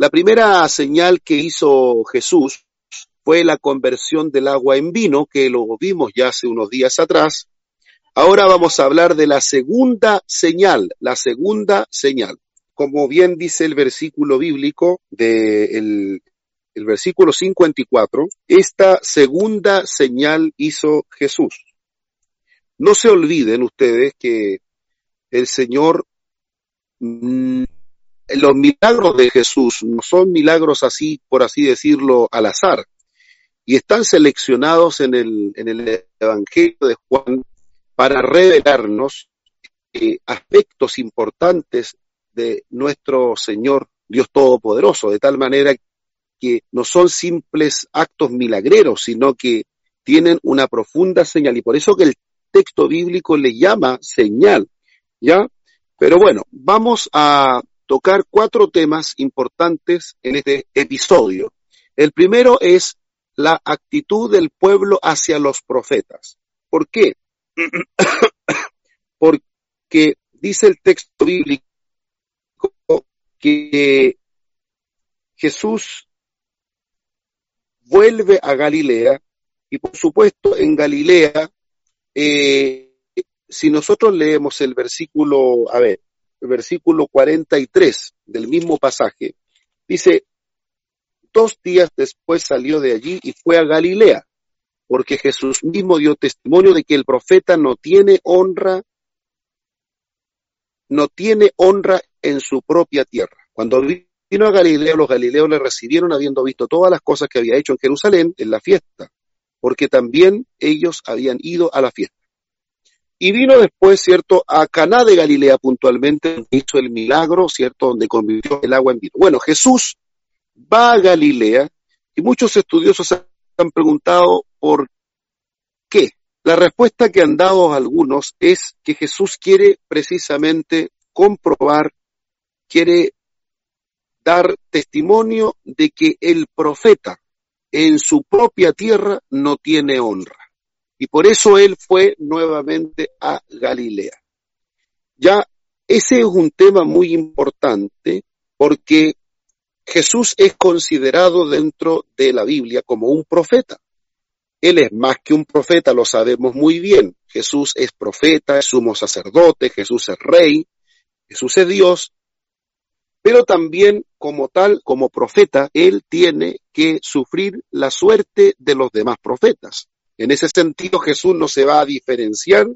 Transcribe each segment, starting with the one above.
La primera señal que hizo Jesús fue la conversión del agua en vino, que lo vimos ya hace unos días atrás. Ahora vamos a hablar de la segunda señal, la segunda señal. Como bien dice el versículo bíblico del el versículo 54, esta segunda señal hizo Jesús. No se olviden ustedes que el Señor, los milagros de Jesús no son milagros así, por así decirlo, al azar, y están seleccionados en el, en el Evangelio de Juan para revelarnos eh, aspectos importantes de nuestro Señor Dios Todopoderoso, de tal manera que no son simples actos milagreros, sino que tienen una profunda señal. Y por eso que el texto bíblico le llama señal, ¿ya? Pero bueno, vamos a tocar cuatro temas importantes en este episodio. El primero es la actitud del pueblo hacia los profetas. ¿Por qué? Porque dice el texto bíblico que Jesús vuelve a Galilea y por supuesto en Galilea, eh, si nosotros leemos el versículo, a ver, versículo 43 del mismo pasaje, dice, dos días después salió de allí y fue a Galilea, porque Jesús mismo dio testimonio de que el profeta no tiene honra, no tiene honra en su propia tierra. Cuando Vino a Galileo, los galileos le recibieron habiendo visto todas las cosas que había hecho en Jerusalén en la fiesta, porque también ellos habían ido a la fiesta. Y vino después, ¿cierto?, a Caná de Galilea puntualmente, hizo el milagro, ¿cierto?, donde convirtió el agua en vino. Bueno, Jesús va a Galilea y muchos estudiosos han preguntado por qué. La respuesta que han dado algunos es que Jesús quiere precisamente comprobar, quiere dar testimonio de que el profeta en su propia tierra no tiene honra. Y por eso él fue nuevamente a Galilea. Ya ese es un tema muy importante porque Jesús es considerado dentro de la Biblia como un profeta. Él es más que un profeta, lo sabemos muy bien. Jesús es profeta, es sumo sacerdote, Jesús es rey, Jesús es Dios, pero también como tal, como profeta, él tiene que sufrir la suerte de los demás profetas. En ese sentido, Jesús no se va a diferenciar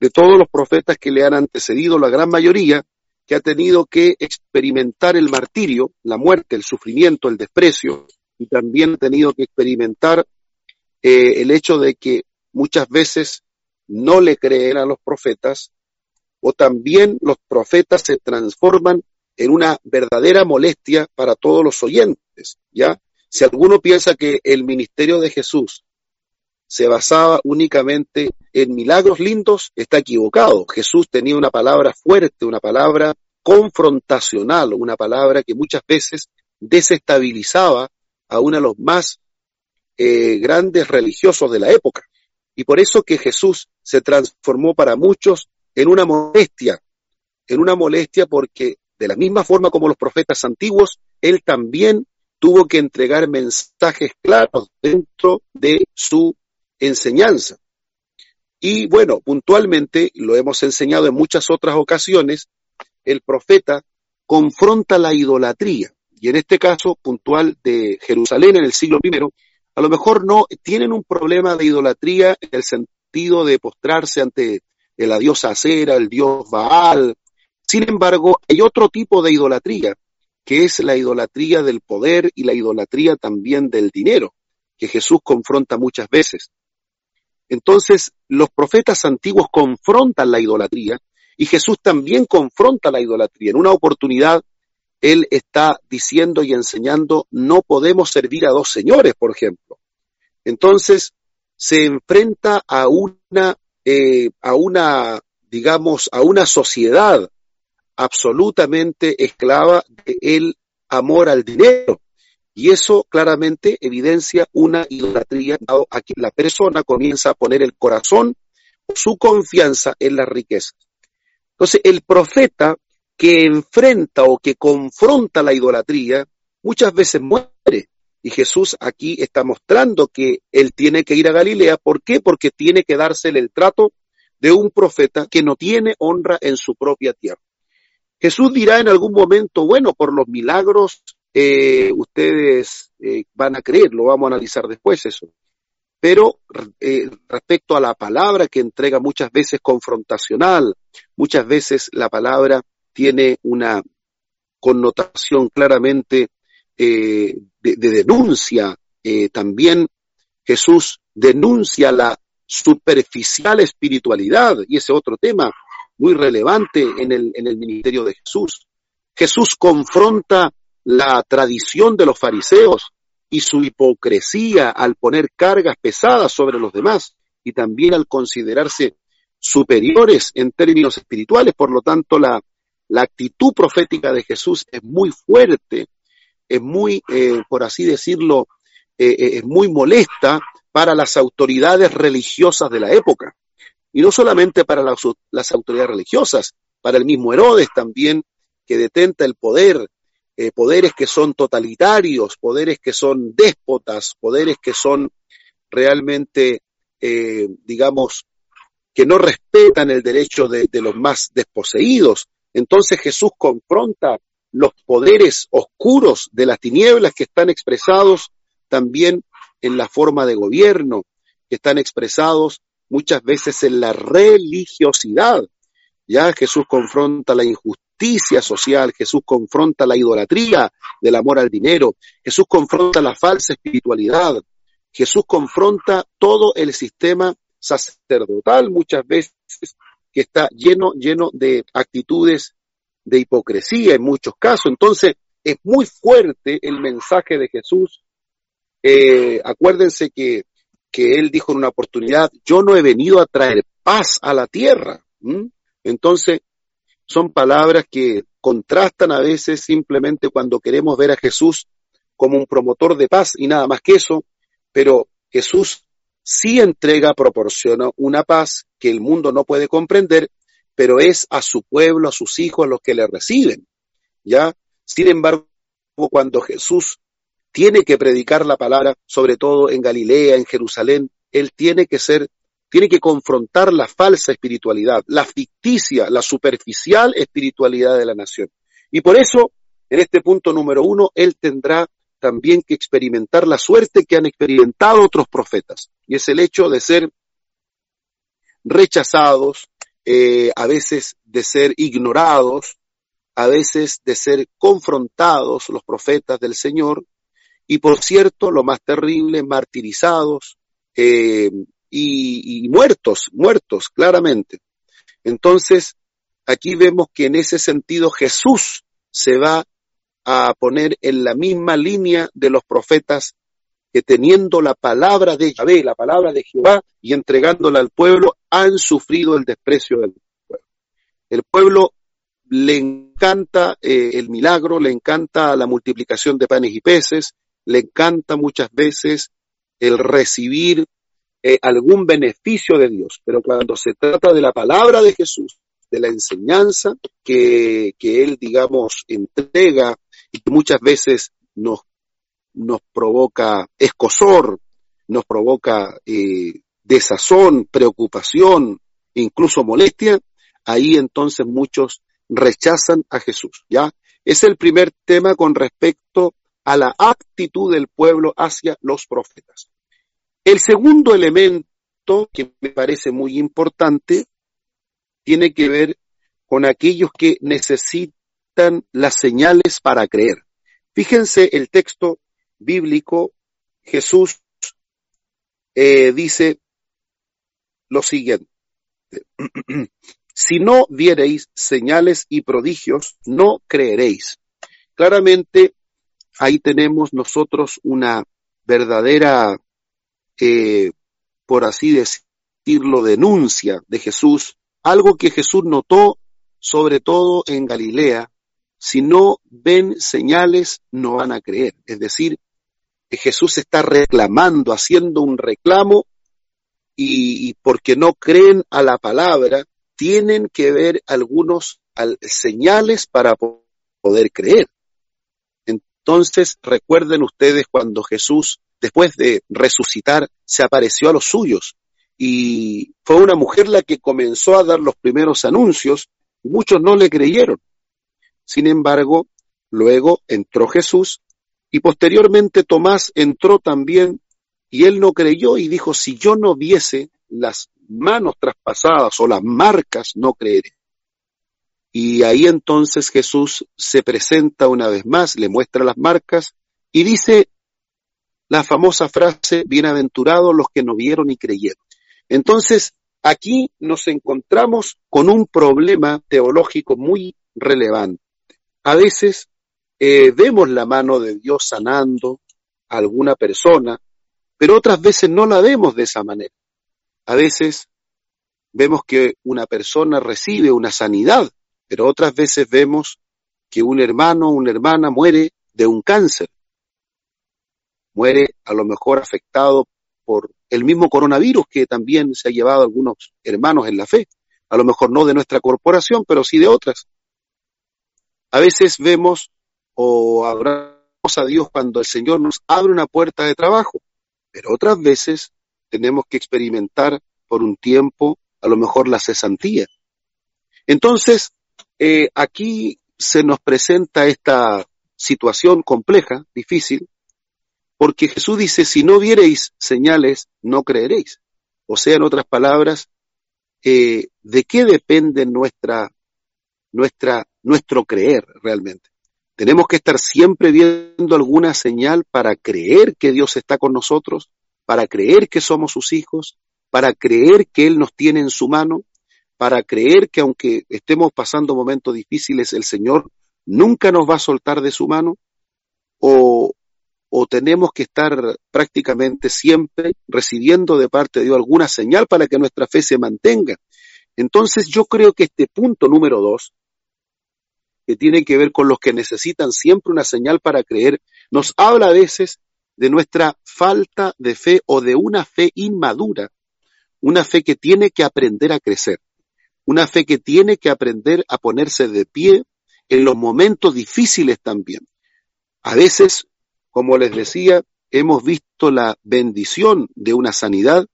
de todos los profetas que le han antecedido, la gran mayoría, que ha tenido que experimentar el martirio, la muerte, el sufrimiento, el desprecio, y también ha tenido que experimentar eh, el hecho de que muchas veces no le creen a los profetas, o también los profetas se transforman en una verdadera molestia para todos los oyentes, ¿ya? Si alguno piensa que el ministerio de Jesús se basaba únicamente en milagros lindos, está equivocado. Jesús tenía una palabra fuerte, una palabra confrontacional, una palabra que muchas veces desestabilizaba a uno de los más eh, grandes religiosos de la época. Y por eso que Jesús se transformó para muchos en una molestia, en una molestia porque de la misma forma como los profetas antiguos, él también tuvo que entregar mensajes claros dentro de su enseñanza. Y bueno, puntualmente, lo hemos enseñado en muchas otras ocasiones, el profeta confronta la idolatría. Y en este caso puntual de Jerusalén en el siglo I, a lo mejor no tienen un problema de idolatría en el sentido de postrarse ante la diosa Acera, el dios Baal, sin embargo, hay otro tipo de idolatría, que es la idolatría del poder y la idolatría también del dinero, que Jesús confronta muchas veces. Entonces, los profetas antiguos confrontan la idolatría y Jesús también confronta la idolatría. En una oportunidad, Él está diciendo y enseñando, no podemos servir a dos señores, por ejemplo. Entonces, se enfrenta a una, eh, a una, digamos, a una sociedad absolutamente esclava del amor al dinero. Y eso claramente evidencia una idolatría a que la persona comienza a poner el corazón su confianza en la riqueza. Entonces, el profeta que enfrenta o que confronta la idolatría muchas veces muere. Y Jesús aquí está mostrando que él tiene que ir a Galilea. ¿Por qué? Porque tiene que dársele el trato de un profeta que no tiene honra en su propia tierra. Jesús dirá en algún momento, bueno, por los milagros eh, ustedes eh, van a creer, lo vamos a analizar después eso. Pero eh, respecto a la palabra que entrega muchas veces confrontacional, muchas veces la palabra tiene una connotación claramente de, de, denuncia. también Jesús denuncia la superficial espiritualidad, y ese otro tema muy relevante en el, en el ministerio de Jesús. Jesús confronta la tradición de los fariseos y su hipocresía al poner cargas pesadas sobre los demás y también al considerarse superiores en términos espirituales. Por lo tanto, la, la actitud profética de Jesús es muy fuerte, es muy, eh, por así decirlo, eh, eh, es muy molesta para las autoridades religiosas de la época. Y no solamente para las, las autoridades religiosas, para el mismo Herodes también, que detenta el poder eh, poderes que son totalitarios, poderes que son déspotas, poderes que son realmente, eh, digamos, que no respetan el derecho de, de los más desposeídos. Entonces Jesús confronta los poderes oscuros de las tinieblas que están expresados también en la forma de gobierno, que están expresados muchas veces en la religiosidad. Ya Jesús confronta la injusticia justicia social, Jesús confronta la idolatría del amor al dinero, Jesús confronta la falsa espiritualidad, Jesús confronta todo el sistema sacerdotal muchas veces que está lleno, lleno de actitudes de hipocresía en muchos casos. Entonces, es muy fuerte el mensaje de Jesús. Eh, acuérdense que, que él dijo en una oportunidad, yo no he venido a traer paz a la tierra. Entonces, son palabras que contrastan a veces simplemente cuando queremos ver a Jesús como un promotor de paz y nada más que eso, pero Jesús sí entrega, proporciona una paz que el mundo no puede comprender, pero es a su pueblo, a sus hijos, a los que le reciben. ¿Ya? Sin embargo, cuando Jesús tiene que predicar la palabra, sobre todo en Galilea, en Jerusalén, él tiene que ser tiene que confrontar la falsa espiritualidad, la ficticia, la superficial espiritualidad de la nación. Y por eso, en este punto número uno, él tendrá también que experimentar la suerte que han experimentado otros profetas, y es el hecho de ser rechazados, eh, a veces de ser ignorados, a veces de ser confrontados los profetas del Señor, y por cierto, lo más terrible, martirizados, eh, y, muertos, muertos, claramente. Entonces, aquí vemos que en ese sentido Jesús se va a poner en la misma línea de los profetas que teniendo la palabra de Yahvé, la palabra de Jehová, y entregándola al pueblo, han sufrido el desprecio del pueblo. El pueblo le encanta eh, el milagro, le encanta la multiplicación de panes y peces, le encanta muchas veces el recibir eh, algún beneficio de Dios, pero cuando se trata de la palabra de Jesús, de la enseñanza que, que Él, digamos, entrega y que muchas veces nos, nos provoca escosor, nos provoca eh, desazón, preocupación, incluso molestia, ahí entonces muchos rechazan a Jesús, ¿ya? Es el primer tema con respecto a la actitud del pueblo hacia los profetas. El segundo elemento que me parece muy importante tiene que ver con aquellos que necesitan las señales para creer. Fíjense el texto bíblico, Jesús eh, dice lo siguiente, si no viereis señales y prodigios, no creeréis. Claramente, ahí tenemos nosotros una verdadera eh, por así decirlo, denuncia de Jesús, algo que Jesús notó sobre todo en Galilea, si no ven señales no van a creer. Es decir, Jesús está reclamando, haciendo un reclamo y, y porque no creen a la palabra, tienen que ver algunos señales para poder creer. Entonces recuerden ustedes cuando Jesús, después de resucitar, se apareció a los suyos y fue una mujer la que comenzó a dar los primeros anuncios y muchos no le creyeron. Sin embargo, luego entró Jesús y posteriormente Tomás entró también y él no creyó y dijo, si yo no viese las manos traspasadas o las marcas, no creeré. Y ahí entonces Jesús se presenta una vez más, le muestra las marcas y dice la famosa frase, bienaventurados los que no vieron y creyeron. Entonces, aquí nos encontramos con un problema teológico muy relevante. A veces eh, vemos la mano de Dios sanando a alguna persona, pero otras veces no la vemos de esa manera. A veces vemos que una persona recibe una sanidad, pero otras veces vemos que un hermano o una hermana muere de un cáncer. Muere a lo mejor afectado por el mismo coronavirus que también se ha llevado algunos hermanos en la fe. A lo mejor no de nuestra corporación, pero sí de otras. A veces vemos o adoramos a Dios cuando el Señor nos abre una puerta de trabajo, pero otras veces tenemos que experimentar por un tiempo a lo mejor la cesantía. Entonces, eh, aquí se nos presenta esta situación compleja, difícil, porque Jesús dice, si no viereis señales, no creeréis. O sea, en otras palabras, eh, ¿de qué depende nuestra, nuestra, nuestro creer realmente? Tenemos que estar siempre viendo alguna señal para creer que Dios está con nosotros, para creer que somos sus hijos, para creer que Él nos tiene en su mano, para creer que aunque estemos pasando momentos difíciles, el Señor nunca nos va a soltar de su mano, o, o tenemos que estar prácticamente siempre recibiendo de parte de Dios alguna señal para que nuestra fe se mantenga. Entonces yo creo que este punto número dos, que tiene que ver con los que necesitan siempre una señal para creer, nos habla a veces de nuestra falta de fe o de una fe inmadura una fe que tiene que aprender a crecer, una fe que tiene que aprender a ponerse de pie en los momentos difíciles también. A veces, como les decía, hemos visto la bendición de una sanidad,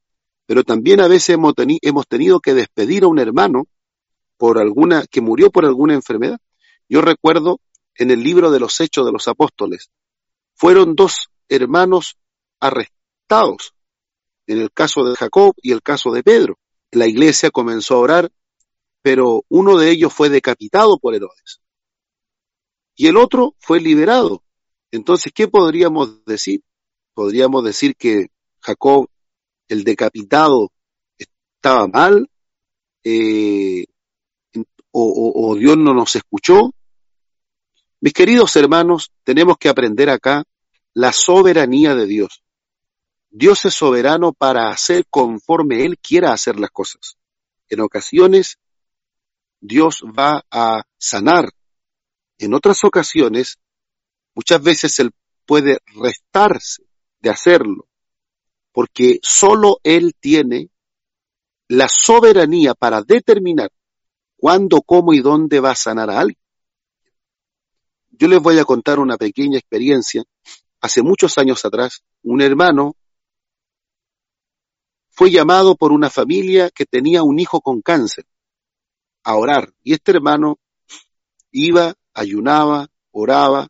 pero también a veces hemos, hemos tenido que despedir a un hermano por alguna, que murió por alguna enfermedad. Yo recuerdo en el libro de los Hechos de los Apóstoles, fueron dos hermanos arrestados en el caso de Jacob y el caso de Pedro. La iglesia comenzó a orar, pero uno de ellos fue decapitado por Herodes y el otro fue liberado. Entonces, ¿qué podríamos decir? Podríamos decir que Jacob, el decapitado, estaba mal, eh, o, o Dios no nos escuchó. Mis queridos hermanos, tenemos que aprender acá la soberanía de Dios. Dios es soberano para hacer conforme Él quiera hacer las cosas. En ocasiones, Dios va a sanar. En otras ocasiones, muchas veces Él puede restarse de hacerlo, porque solo Él tiene la soberanía para determinar cuándo, cómo y dónde va a sanar a alguien. Yo les voy a contar una pequeña experiencia. Hace muchos años atrás, un hermano fue llamado por una familia que tenía un hijo con cáncer a orar. Y este hermano iba, ayunaba, oraba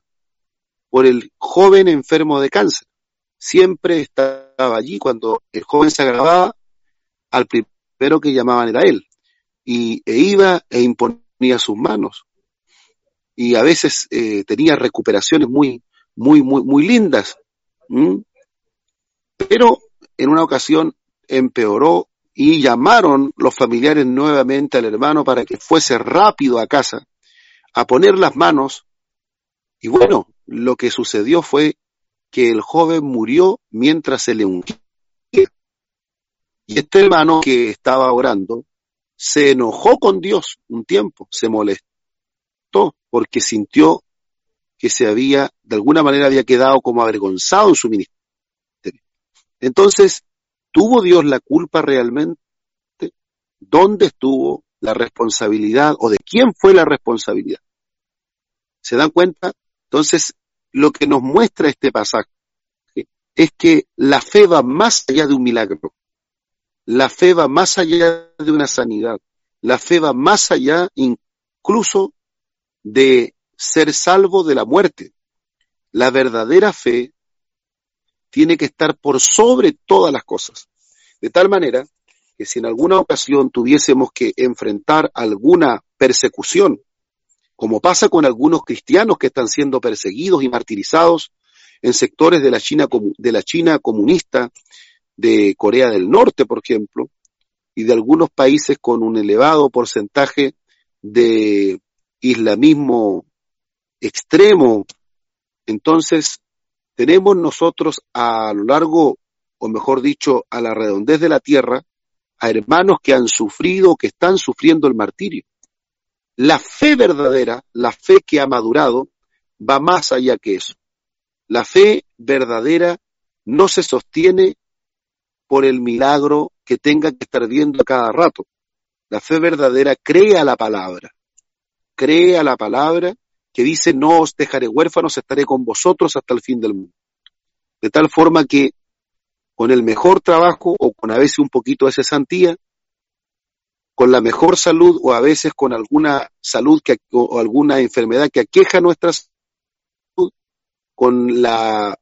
por el joven enfermo de cáncer. Siempre estaba allí cuando el joven se agravaba, al primero que llamaban era él. Y e iba e imponía sus manos. Y a veces eh, tenía recuperaciones muy, muy, muy, muy lindas. Pero en una ocasión empeoró y llamaron los familiares nuevamente al hermano para que fuese rápido a casa a poner las manos. Y bueno, lo que sucedió fue que el joven murió mientras se le ungía. Y este hermano que estaba orando se enojó con Dios un tiempo, se molestó porque sintió que se había, de alguna manera había quedado como avergonzado en su ministerio. Entonces, ¿Tuvo Dios la culpa realmente? ¿Dónde estuvo la responsabilidad o de quién fue la responsabilidad? ¿Se dan cuenta? Entonces, lo que nos muestra este pasaje es que la fe va más allá de un milagro. La fe va más allá de una sanidad. La fe va más allá incluso de ser salvo de la muerte. La verdadera fe tiene que estar por sobre todas las cosas. De tal manera que si en alguna ocasión tuviésemos que enfrentar alguna persecución, como pasa con algunos cristianos que están siendo perseguidos y martirizados en sectores de la China, de la China comunista, de Corea del Norte, por ejemplo, y de algunos países con un elevado porcentaje de islamismo extremo. Entonces, tenemos nosotros a lo largo, o mejor dicho, a la redondez de la tierra, a hermanos que han sufrido, que están sufriendo el martirio. La fe verdadera, la fe que ha madurado, va más allá que eso. La fe verdadera no se sostiene por el milagro que tenga que estar viendo cada rato. La fe verdadera cree a la palabra, cree a la palabra que dice, no os dejaré huérfanos, estaré con vosotros hasta el fin del mundo. De tal forma que con el mejor trabajo o con a veces un poquito de cesantía, con la mejor salud o a veces con alguna salud que, o alguna enfermedad que aqueja nuestra salud, con la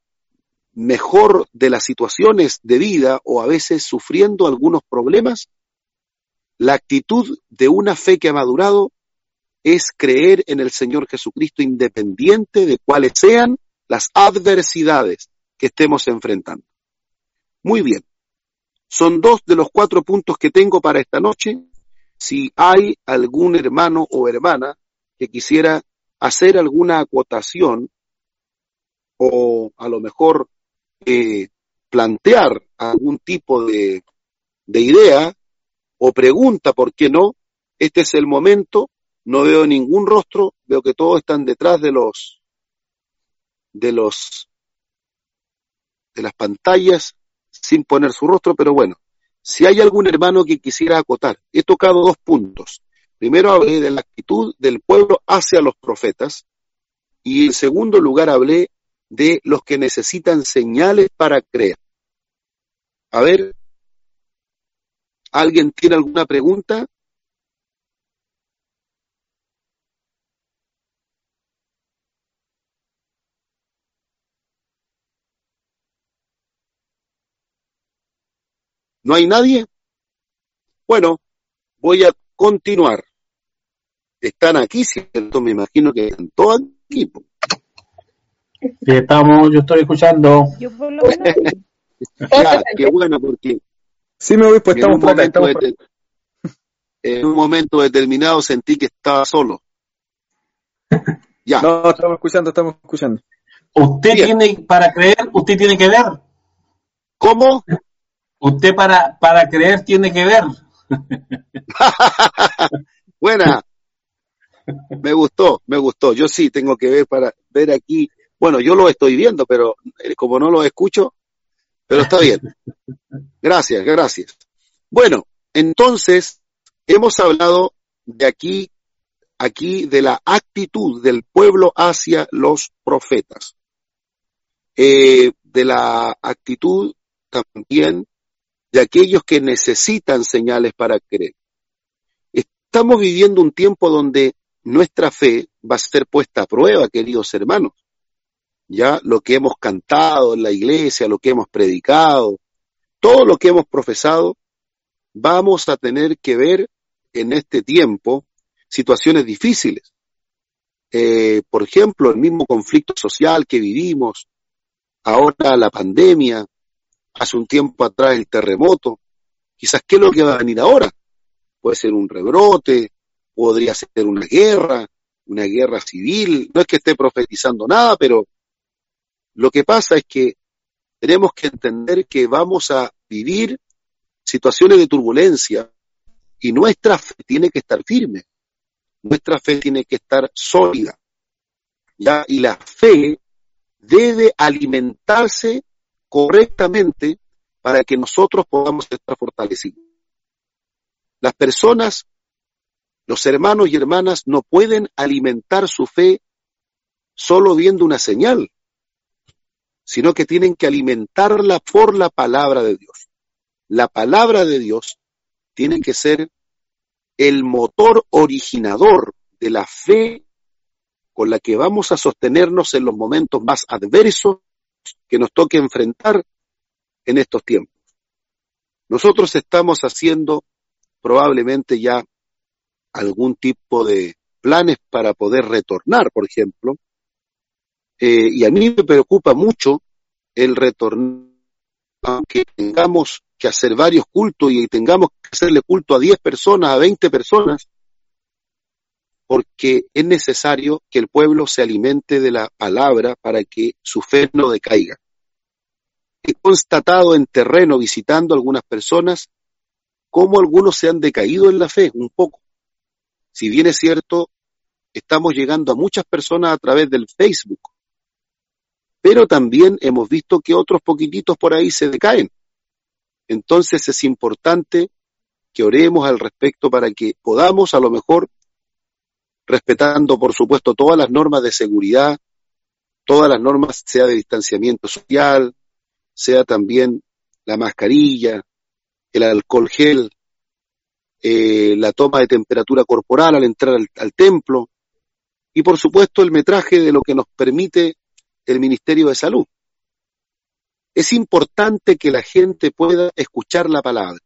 mejor de las situaciones de vida o a veces sufriendo algunos problemas, la actitud de una fe que ha madurado es creer en el Señor Jesucristo independiente de cuáles sean las adversidades que estemos enfrentando. Muy bien. Son dos de los cuatro puntos que tengo para esta noche si hay algún hermano o hermana que quisiera hacer alguna acotación o a lo mejor eh, plantear algún tipo de, de idea o pregunta, ¿por qué no? Este es el momento, no veo ningún rostro, veo que todos están detrás de los de los de las pantallas sin poner su rostro, pero bueno, si hay algún hermano que quisiera acotar, he tocado dos puntos. Primero hablé de la actitud del pueblo hacia los profetas y en segundo lugar hablé de los que necesitan señales para creer. A ver, ¿alguien tiene alguna pregunta? ¿No hay nadie? Bueno, voy a continuar. Están aquí, ¿cierto? Me imagino que están todos aquí. Sí, estamos, yo estoy escuchando. Yo por lo menos. ya, qué bueno, porque. Sí, me voy, pues estamos en un, momento en un momento determinado sentí que estaba solo. Ya. No, estamos escuchando, estamos escuchando. Usted tiene, para creer, usted tiene que ver. ¿Cómo? Usted para, para creer tiene que ver. Buena. Me gustó, me gustó. Yo sí tengo que ver para ver aquí. Bueno, yo lo estoy viendo, pero eh, como no lo escucho, pero está bien. Gracias, gracias. Bueno, entonces hemos hablado de aquí, aquí de la actitud del pueblo hacia los profetas. Eh, de la actitud también de aquellos que necesitan señales para creer. Estamos viviendo un tiempo donde nuestra fe va a ser puesta a prueba, queridos hermanos. Ya lo que hemos cantado en la iglesia, lo que hemos predicado, todo lo que hemos profesado, vamos a tener que ver en este tiempo situaciones difíciles. Eh, por ejemplo, el mismo conflicto social que vivimos, ahora la pandemia, hace un tiempo atrás el terremoto, quizás qué es lo que va a venir ahora. Puede ser un rebrote, podría ser una guerra, una guerra civil. No es que esté profetizando nada, pero lo que pasa es que tenemos que entender que vamos a vivir situaciones de turbulencia y nuestra fe tiene que estar firme, nuestra fe tiene que estar sólida. ¿ya? Y la fe debe alimentarse correctamente para que nosotros podamos estar fortalecidos. Las personas, los hermanos y hermanas no pueden alimentar su fe solo viendo una señal. sino que tienen que alimentarla por la palabra de Dios. La palabra de Dios tiene que ser el motor originador de la fe con la que vamos a sostenernos en los momentos más adversos que nos toque enfrentar en estos tiempos. Nosotros estamos haciendo probablemente ya algún tipo de planes para poder retornar, por ejemplo, eh, y a mí me preocupa mucho el retorno, aunque tengamos que hacer varios cultos y tengamos que hacerle culto a 10 personas, a 20 personas, porque es necesario que el pueblo se alimente de la palabra para que su fe no decaiga. He constatado en terreno, visitando algunas personas, cómo algunos se han decaído en la fe un poco. Si bien es cierto, estamos llegando a muchas personas a través del Facebook, pero también hemos visto que otros poquititos por ahí se decaen. Entonces es importante que oremos al respecto para que podamos a lo mejor, respetando por supuesto todas las normas de seguridad, todas las normas, sea de distanciamiento social, sea también la mascarilla, el alcohol gel, eh, la toma de temperatura corporal al entrar al templo y por supuesto el metraje de lo que nos permite el Ministerio de Salud. Es importante que la gente pueda escuchar la palabra,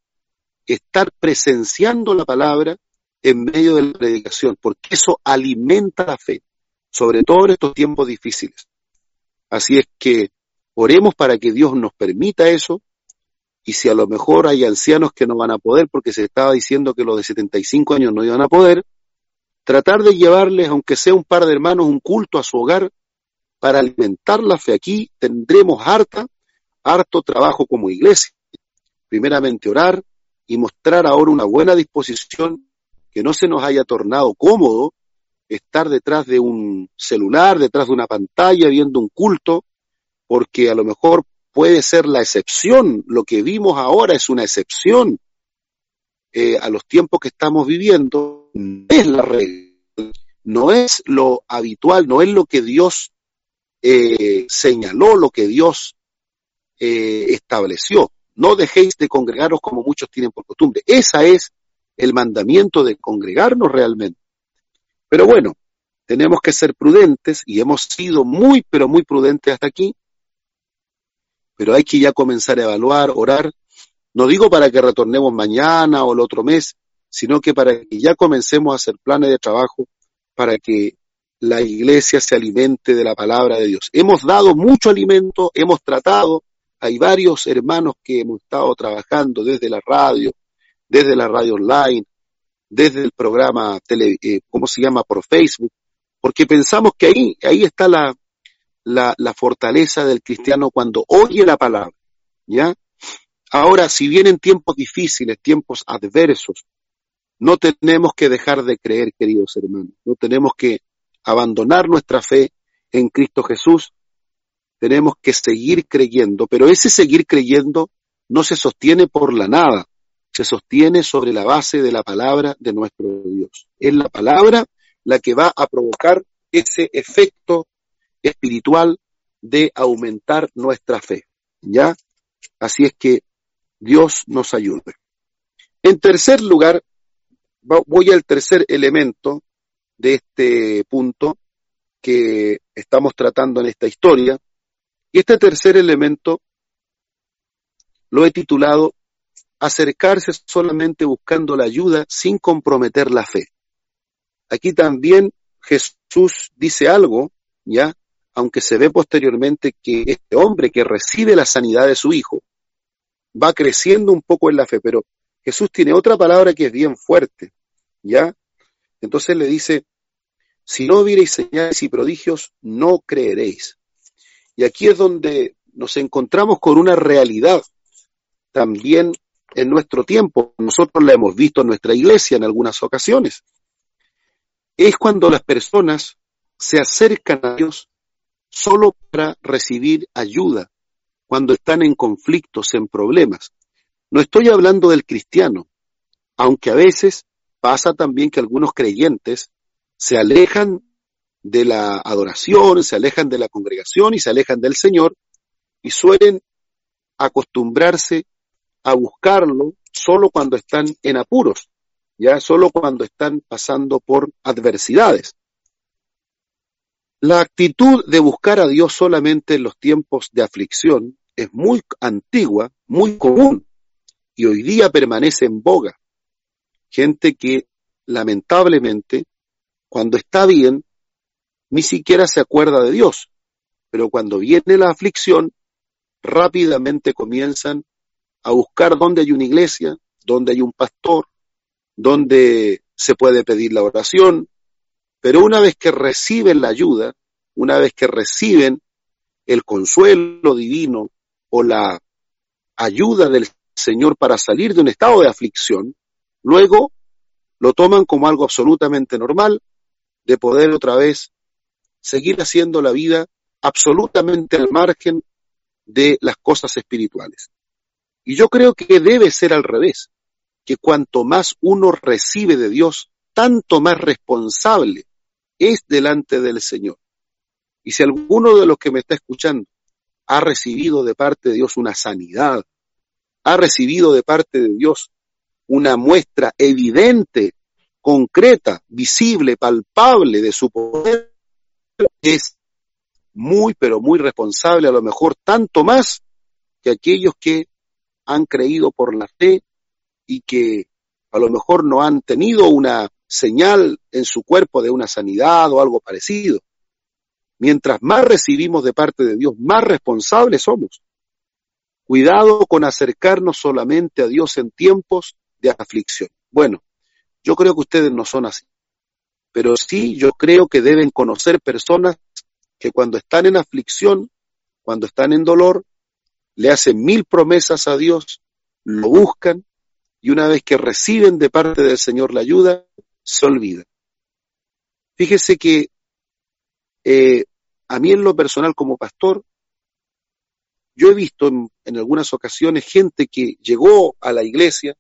estar presenciando la palabra en medio de la predicación, porque eso alimenta la fe, sobre todo en estos tiempos difíciles. Así es que oremos para que Dios nos permita eso, y si a lo mejor hay ancianos que no van a poder, porque se estaba diciendo que los de 75 años no iban a poder, tratar de llevarles, aunque sea un par de hermanos, un culto a su hogar para alimentar la fe. Aquí tendremos harta, harto trabajo como iglesia. Primeramente orar y mostrar ahora una buena disposición, que no se nos haya tornado cómodo estar detrás de un celular, detrás de una pantalla, viendo un culto, porque a lo mejor puede ser la excepción. Lo que vimos ahora es una excepción eh, a los tiempos que estamos viviendo. No es la regla, no es lo habitual, no es lo que Dios eh, señaló lo que Dios eh, estableció. No dejéis de congregaros como muchos tienen por costumbre. Esa es el mandamiento de congregarnos realmente. Pero bueno, tenemos que ser prudentes y hemos sido muy, pero muy prudentes hasta aquí. Pero hay que ya comenzar a evaluar, orar. No digo para que retornemos mañana o el otro mes, sino que para que ya comencemos a hacer planes de trabajo para que la iglesia se alimente de la palabra de Dios. Hemos dado mucho alimento, hemos tratado, hay varios hermanos que hemos estado trabajando desde la radio, desde la radio online, desde el programa, tele, eh, ¿cómo se llama?, por Facebook, porque pensamos que ahí, ahí está la, la, la fortaleza del cristiano cuando oye la palabra, ¿ya? Ahora, si vienen tiempos difíciles, tiempos adversos, no tenemos que dejar de creer, queridos hermanos, no tenemos que abandonar nuestra fe en Cristo Jesús, tenemos que seguir creyendo, pero ese seguir creyendo no se sostiene por la nada, se sostiene sobre la base de la palabra de nuestro Dios. Es la palabra la que va a provocar ese efecto espiritual de aumentar nuestra fe. ¿Ya? Así es que Dios nos ayude. En tercer lugar, voy al tercer elemento de este punto que estamos tratando en esta historia. Y este tercer elemento lo he titulado Acercarse solamente buscando la ayuda sin comprometer la fe. Aquí también Jesús dice algo, ya, aunque se ve posteriormente que este hombre que recibe la sanidad de su hijo va creciendo un poco en la fe, pero Jesús tiene otra palabra que es bien fuerte, ¿ya? Entonces le dice, si no viereis señales y prodigios, no creeréis. Y aquí es donde nos encontramos con una realidad también en nuestro tiempo. Nosotros la hemos visto en nuestra iglesia en algunas ocasiones. Es cuando las personas se acercan a Dios solo para recibir ayuda, cuando están en conflictos, en problemas. No estoy hablando del cristiano, aunque a veces pasa también que algunos creyentes se alejan de la adoración, se alejan de la congregación y se alejan del Señor y suelen acostumbrarse a buscarlo solo cuando están en apuros, ya solo cuando están pasando por adversidades. La actitud de buscar a Dios solamente en los tiempos de aflicción es muy antigua, muy común, y hoy día permanece en boga. Gente que lamentablemente, cuando está bien, ni siquiera se acuerda de Dios, pero cuando viene la aflicción, rápidamente comienzan a buscar dónde hay una iglesia, dónde hay un pastor, dónde se puede pedir la oración, pero una vez que reciben la ayuda, una vez que reciben el consuelo divino o la ayuda del Señor para salir de un estado de aflicción, luego lo toman como algo absolutamente normal de poder otra vez seguir haciendo la vida absolutamente al margen de las cosas espirituales. Y yo creo que debe ser al revés, que cuanto más uno recibe de Dios, tanto más responsable es delante del Señor. Y si alguno de los que me está escuchando ha recibido de parte de Dios una sanidad, ha recibido de parte de Dios una muestra evidente, concreta, visible, palpable de su poder, es muy, pero muy responsable, a lo mejor tanto más que aquellos que han creído por la fe y que a lo mejor no han tenido una señal en su cuerpo de una sanidad o algo parecido. Mientras más recibimos de parte de Dios, más responsables somos. Cuidado con acercarnos solamente a Dios en tiempos de aflicción. Bueno, yo creo que ustedes no son así, pero sí yo creo que deben conocer personas que cuando están en aflicción, cuando están en dolor, le hacen mil promesas a Dios, lo buscan y una vez que reciben de parte del Señor la ayuda, se olvidan. Fíjese que eh, a mí en lo personal como pastor, yo he visto en, algunas ocasiones gente que llegó a la iglesia,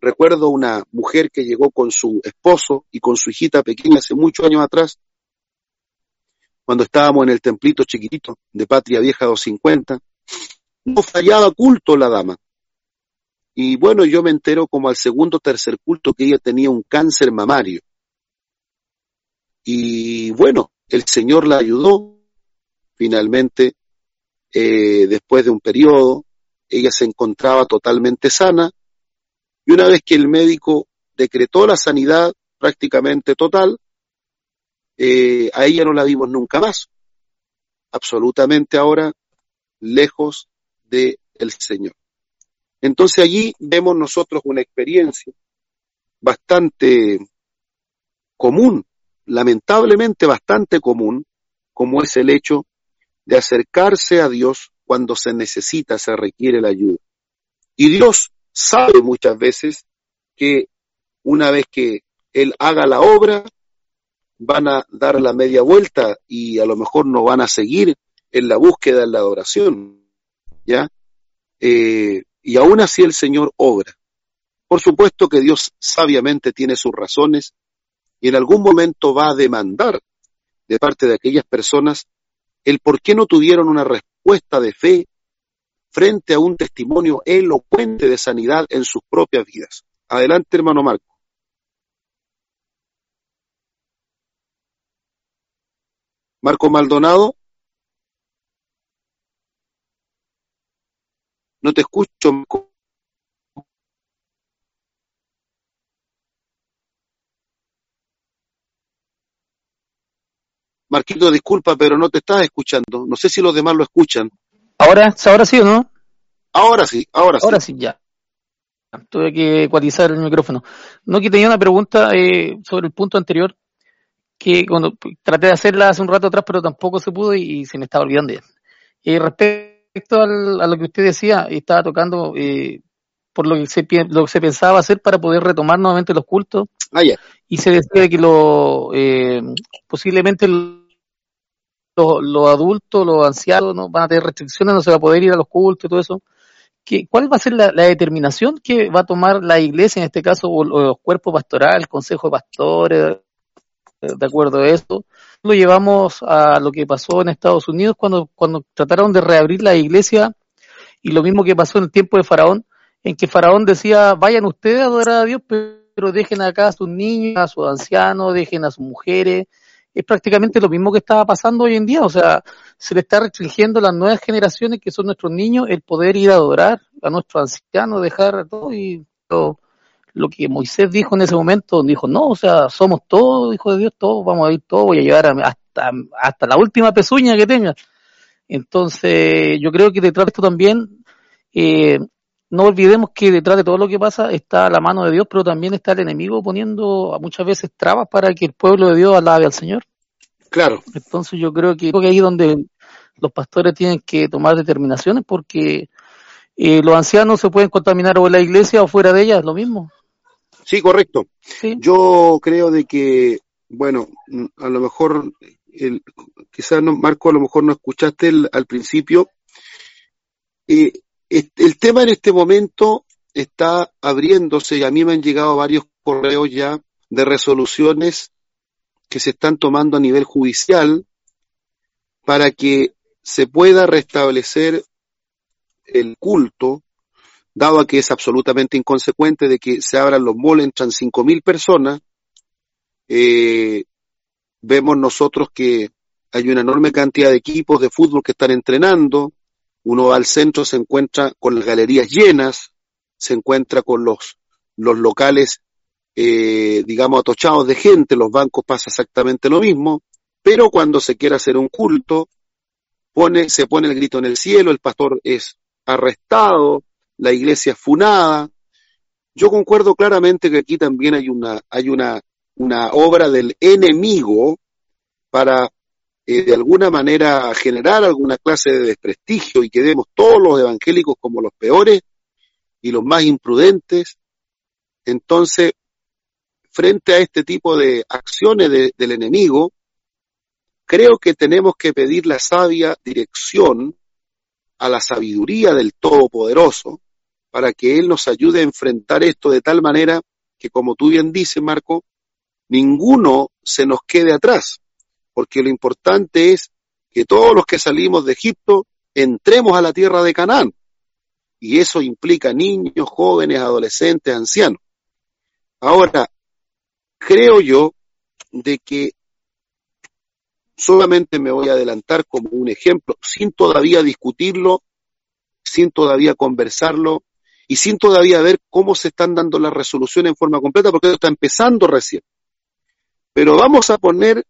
recuerdo una mujer que llegó con su esposo y con su hijita pequeña hace muchos años atrás, cuando estábamos en el templito chiquitito de Patria Vieja 250, no fallaba culto la dama. Y bueno, yo me entero como al segundo o tercer culto que ella tenía un cáncer mamario. Y bueno, el Señor la ayudó. Finalmente, eh, después de un periodo, ella se encontraba totalmente sana. Y una vez que el médico decretó la sanidad prácticamente total, eh, a ella no la vimos nunca más. Absolutamente ahora lejos del el Señor. Entonces allí vemos nosotros una experiencia bastante común lamentablemente bastante común, como es el hecho de acercarse a Dios cuando se necesita, se requiere la ayuda. Y Dios sabe muchas veces que una vez que Él haga la obra, van a dar la media vuelta y a lo mejor no van a seguir en la búsqueda, en la adoración, ¿ya? Eh, y aún así el Señor obra. Por supuesto que Dios sabiamente tiene sus razones y en algún momento va a demandar de parte de aquellas personas el por qué no tuvieron una respuesta de fe frente a un testimonio elocuente de sanidad en sus propias vidas. Adelante, hermano Marco. Marco Maldonado. No te escucho, Marco. Marquito, disculpa, pero no te estás escuchando. No sé si los demás lo escuchan. ¿Ahora, ahora sí o no? Ahora sí, ahora sí. Ahora sí, ya. Tuve que ecualizar el micrófono. No, que tenía una pregunta eh, sobre el punto anterior, que cuando traté de hacerla hace un rato atrás, pero tampoco se pudo y, se me estaba olvidando. Eh, respecto a lo que usted decía, estaba tocando eh, por lo que, se, lo que se pensaba hacer para poder retomar nuevamente los cultos. Ah, ya y se decía que lo, eh, posiblemente los, adultos, los ancianos, ¿no? van a tener restricciones, no se va a poder ir a los cultos y todo eso. ¿Qué, ¿Cuál va a ser la, determinación que va a tomar la iglesia, en este caso, o, los cuerpos pastorales, el consejo de pastores, de acuerdo a esto? Lo llevamos a lo que pasó en Estados Unidos cuando, cuando trataron de reabrir la iglesia y lo mismo que pasó en el tiempo de Faraón, en que Faraón decía, vayan ustedes a adorar a Dios, pero dejen acá a sus niños, a sus ancianos, dejen a sus mujeres. Es prácticamente lo mismo que estaba pasando hoy en día, o sea, se le está restringiendo a las nuevas generaciones, que son nuestros niños, el poder ir a adorar a nuestros ancianos, dejar todo y todo lo que Moisés dijo en ese momento, dijo, no, o sea, somos todos hijos de Dios, todos vamos a ir todos, voy a llevar hasta, hasta la última pezuña que tenga. Entonces, yo creo que detrás de esto también, eh, no olvidemos que detrás de todo lo que pasa está la mano de Dios, pero también está el enemigo poniendo muchas veces trabas para que el pueblo de Dios alabe al Señor. Claro. Entonces yo creo que, creo que ahí es donde los pastores tienen que tomar determinaciones porque eh, los ancianos se pueden contaminar o en la iglesia o fuera de ella, es lo mismo. Sí, correcto. Yo creo de que, bueno, a lo mejor, el, quizás no, Marco, a lo mejor no escuchaste al principio. Eh, el tema en este momento está abriéndose y a mí me han llegado varios correos ya de resoluciones que se están tomando a nivel judicial para que se pueda restablecer el culto dado a que es absolutamente inconsecuente de que se abran los malls, entran cinco mil personas, eh, vemos nosotros que hay una enorme cantidad de equipos de fútbol que están entrenando, uno va al centro, se encuentra con las galerías llenas, se encuentra con los, los locales, eh, digamos, atochados de gente, los bancos pasa exactamente lo mismo, pero cuando se quiere hacer un culto, pone, se pone el grito en el cielo, el pastor es arrestado, la iglesia funada. Yo concuerdo claramente que aquí también hay una, hay una, una obra del enemigo para eh, de alguna manera generar alguna clase de desprestigio y quedemos todos los evangélicos como los peores y los más imprudentes. Entonces, frente a este tipo de acciones del enemigo, creo que tenemos que pedir la sabia dirección a la sabiduría del Todopoderoso para que Él nos ayude a enfrentar esto de tal manera que, como tú bien dices, Marco, ninguno se nos quede atrás, porque lo importante es que todos los que salimos de Egipto entremos a la tierra de Canaán. Y eso implica niños, jóvenes, adolescentes, ancianos. Ahora, creo yo de que solamente me voy a adelantar como un ejemplo, sin todavía discutirlo, sin todavía conversarlo, y sin todavía ver cómo se están dando las resoluciones en forma completa, porque esto está empezando recién. Pero vamos a poner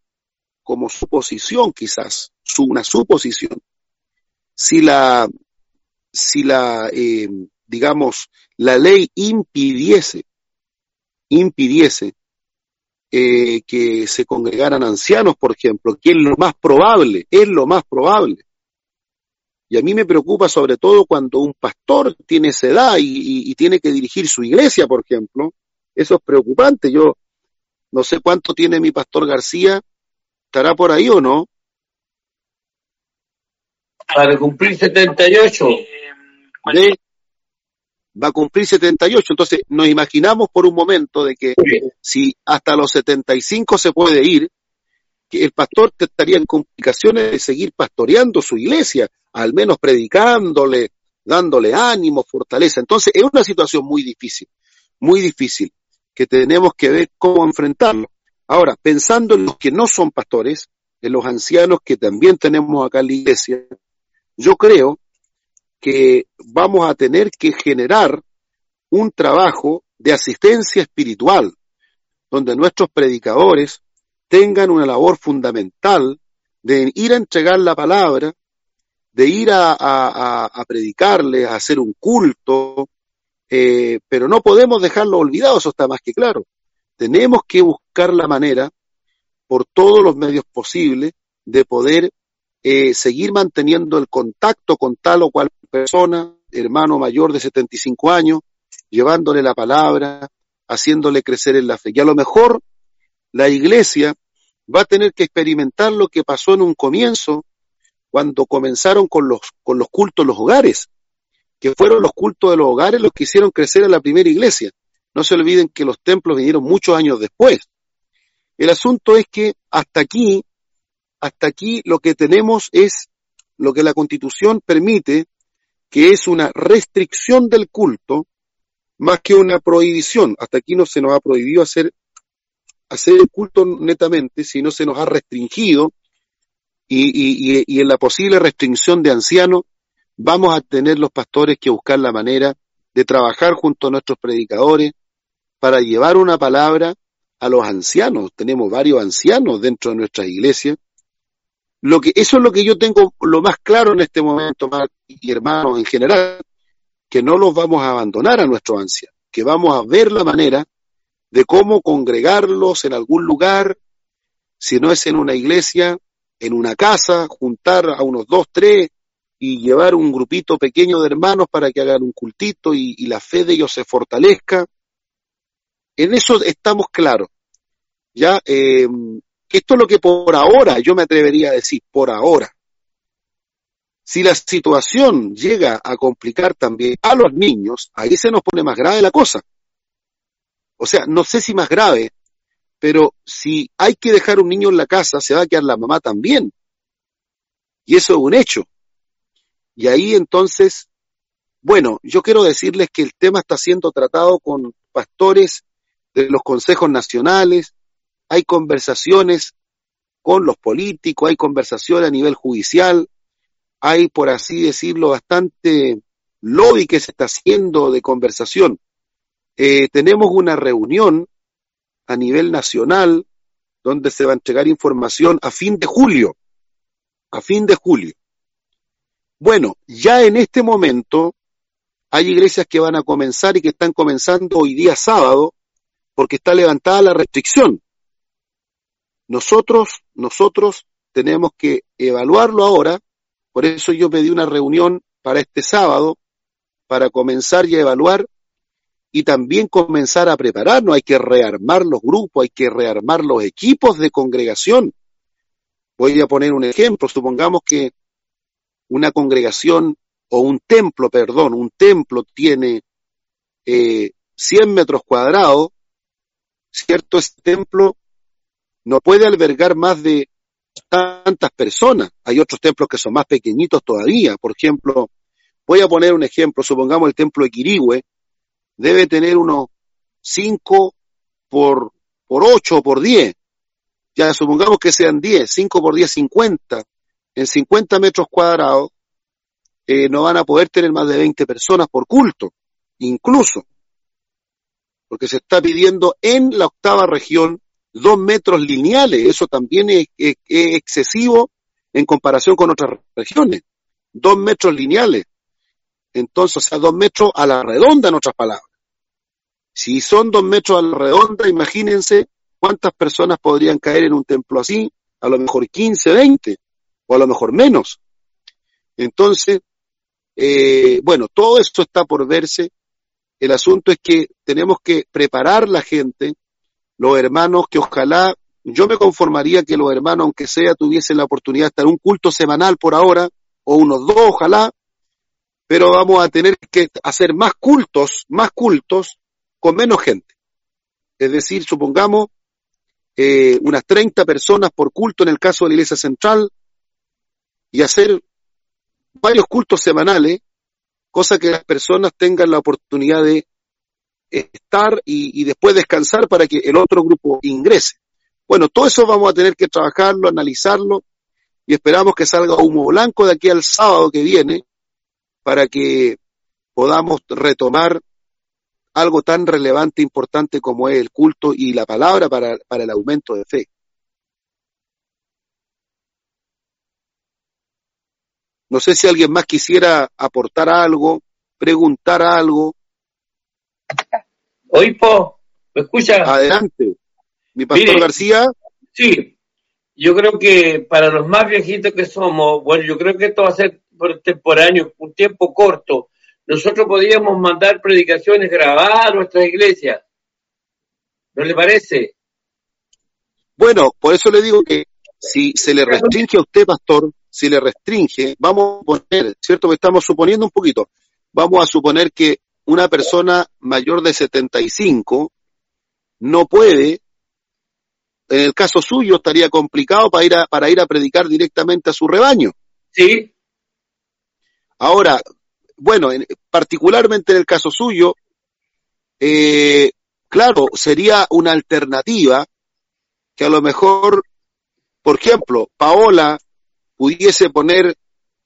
como suposición, quizás, una suposición, si la, si la, eh, digamos, la ley impidiese, impidiese eh, que se congregaran ancianos, por ejemplo, que es lo más probable, es lo más probable, y a mí me preocupa sobre todo cuando un pastor tiene esa edad y, tiene que dirigir su iglesia, por ejemplo. Eso es preocupante. Yo no sé cuánto tiene mi pastor García. ¿Estará por ahí o no? Para cumplir 78. Va a cumplir 78. Entonces nos imaginamos por un momento de que si hasta los 75 se puede ir, que el pastor estaría en complicaciones de seguir pastoreando su iglesia al menos predicándole, dándole ánimo, fortaleza. Entonces es una situación muy difícil, muy difícil, que tenemos que ver cómo enfrentarlo. Ahora, pensando en los que no son pastores, en los ancianos que también tenemos acá en la iglesia, yo creo que vamos a tener que generar un trabajo de asistencia espiritual, donde nuestros predicadores tengan una labor fundamental de ir a entregar la palabra, de ir a, a, a predicarles, a hacer un culto, eh, pero no podemos dejarlo olvidado, eso está más que claro. Tenemos que buscar la manera, por todos los medios posibles, de poder eh, seguir manteniendo el contacto con tal o cual persona, hermano mayor de 75 años, llevándole la palabra, haciéndole crecer en la fe. Y a lo mejor la iglesia va a tener que experimentar lo que pasó en un comienzo cuando comenzaron con los, con los cultos los hogares, que fueron los cultos de los hogares los que hicieron crecer a la primera iglesia. No se olviden que los templos vinieron muchos años después. El asunto es que hasta aquí hasta aquí lo que tenemos es lo que la constitución permite, que es una restricción del culto más que una prohibición. Hasta aquí no se nos ha prohibido hacer, hacer el culto netamente, sino se nos ha restringido y, y, en la posible restricción de ancianos vamos a tener los pastores que buscar la manera de trabajar junto a nuestros predicadores para llevar una palabra a los ancianos. Tenemos varios ancianos dentro de nuestras iglesias. Lo que, eso es lo que yo tengo lo más claro en este momento, y hermanos en general, que no los vamos a abandonar a nuestros ancianos, que vamos a ver la manera de cómo congregarlos en algún lugar, si no es en una iglesia, en una casa, juntar a unos dos, tres y llevar un grupito pequeño de hermanos para que hagan un cultito y, la fe de ellos se fortalezca. En eso estamos claros. Ya, eh, esto es lo que por ahora, yo me atrevería a decir, por ahora. Si la situación llega a complicar también a los niños, ahí se nos pone más grave la cosa. O sea, no sé si más grave, pero si hay que dejar un niño en la casa, se va a quedar la mamá también. Y eso es un hecho. Y ahí entonces, bueno, yo quiero decirles que el tema está siendo tratado con pastores de los consejos nacionales, hay conversaciones con los políticos, hay conversaciones a nivel judicial, hay, por así decirlo, bastante lobby que se está haciendo de conversación. Eh, tenemos una reunión a nivel nacional donde se va a entregar información a fin de julio, a fin de julio. Bueno, ya en este momento hay iglesias que van a comenzar y que están comenzando hoy día sábado porque está levantada la restricción. Nosotros, nosotros tenemos que evaluarlo ahora, por eso yo pedí una reunión para este sábado, para comenzar y evaluar y también comenzar a prepararnos. Hay que rearmar los grupos, hay que rearmar los equipos de congregación. Voy a poner un ejemplo. Supongamos que una congregación o un templo, perdón, un templo tiene eh, 100 metros cuadrados, ¿cierto? Ese templo no puede albergar más de tantas personas. Hay otros templos que son más pequeñitos todavía. Por ejemplo, voy a poner un ejemplo. Supongamos el templo de Quirigüe debe tener unos 5 por, por 8 o por 10. Ya supongamos que sean 10, 5 por 10, 50. En 50 metros cuadrados eh, no van a poder tener más de 20 personas por culto, incluso. Porque se está pidiendo en la octava región dos metros lineales. Eso también es, excesivo en comparación con otras regiones. Dos metros lineales. Entonces, o sea, dos metros a la redonda, en otras palabras. Si son dos metros a la redonda, imagínense cuántas personas podrían caer en un templo así, a lo mejor 15, 20, o a lo mejor menos. Entonces, eh, bueno, todo esto está por verse. El asunto es que tenemos que preparar la gente, los hermanos que ojalá, yo me conformaría que los hermanos, aunque sea, tuviesen la oportunidad de estar en un culto semanal por ahora, o unos dos, ojalá, pero vamos a tener que hacer más cultos, más cultos, con menos gente. Es decir, supongamos eh, unas 30 personas por culto en el caso de la iglesia central y hacer varios cultos semanales, cosa que las personas tengan la oportunidad de estar y, después descansar para que el otro grupo ingrese. Bueno, todo eso vamos a tener que trabajarlo, analizarlo y esperamos que salga humo blanco de aquí al sábado que viene para que podamos retomar algo tan relevante, e importante como es el culto y la palabra para, para el aumento de fe. No sé si alguien más quisiera aportar algo, preguntar algo. Oipo, ¿me escucha? Adelante. Mi pastor García. Sí, yo creo que para los más viejitos que somos, bueno, yo creo que esto va a ser por temporáneo, un tiempo corto. Nosotros podríamos mandar predicaciones grabadas a nuestras iglesias. ¿No le parece? Bueno, por eso le digo que si se le restringe a usted, pastor, si le restringe, vamos a poner, ¿cierto? Que estamos suponiendo un poquito. Vamos a suponer que una persona mayor de 75 no puede en el caso suyo estaría complicado para ir a, para ir a predicar directamente a su rebaño. Sí. Ahora, bueno, particularmente en el caso suyo, eh, claro, sería una alternativa que a lo mejor, por ejemplo, Paola pudiese poner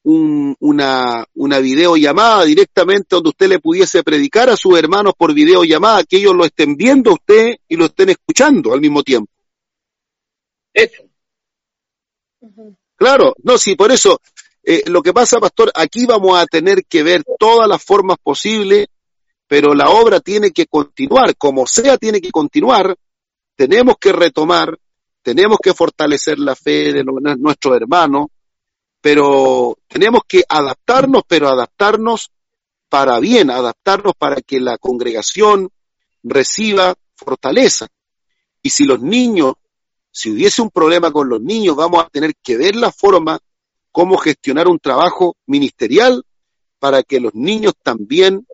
un, una, una videollamada directamente donde usted le pudiese predicar a sus hermanos por videollamada, que ellos lo estén viendo a usted y lo estén escuchando al mismo tiempo. Eso. Claro, no, sí, por eso, eh, lo que pasa, pastor, aquí vamos a tener que ver todas las formas posibles, pero la obra tiene que continuar, como sea, tiene que continuar, tenemos que retomar, tenemos que fortalecer la fe de nuestros hermanos, pero tenemos que adaptarnos, pero adaptarnos para bien, adaptarnos para que la congregación reciba fortaleza. Y si los niños, si hubiese un problema con los niños, vamos a tener que ver la forma cómo gestionar un trabajo ministerial para que los niños también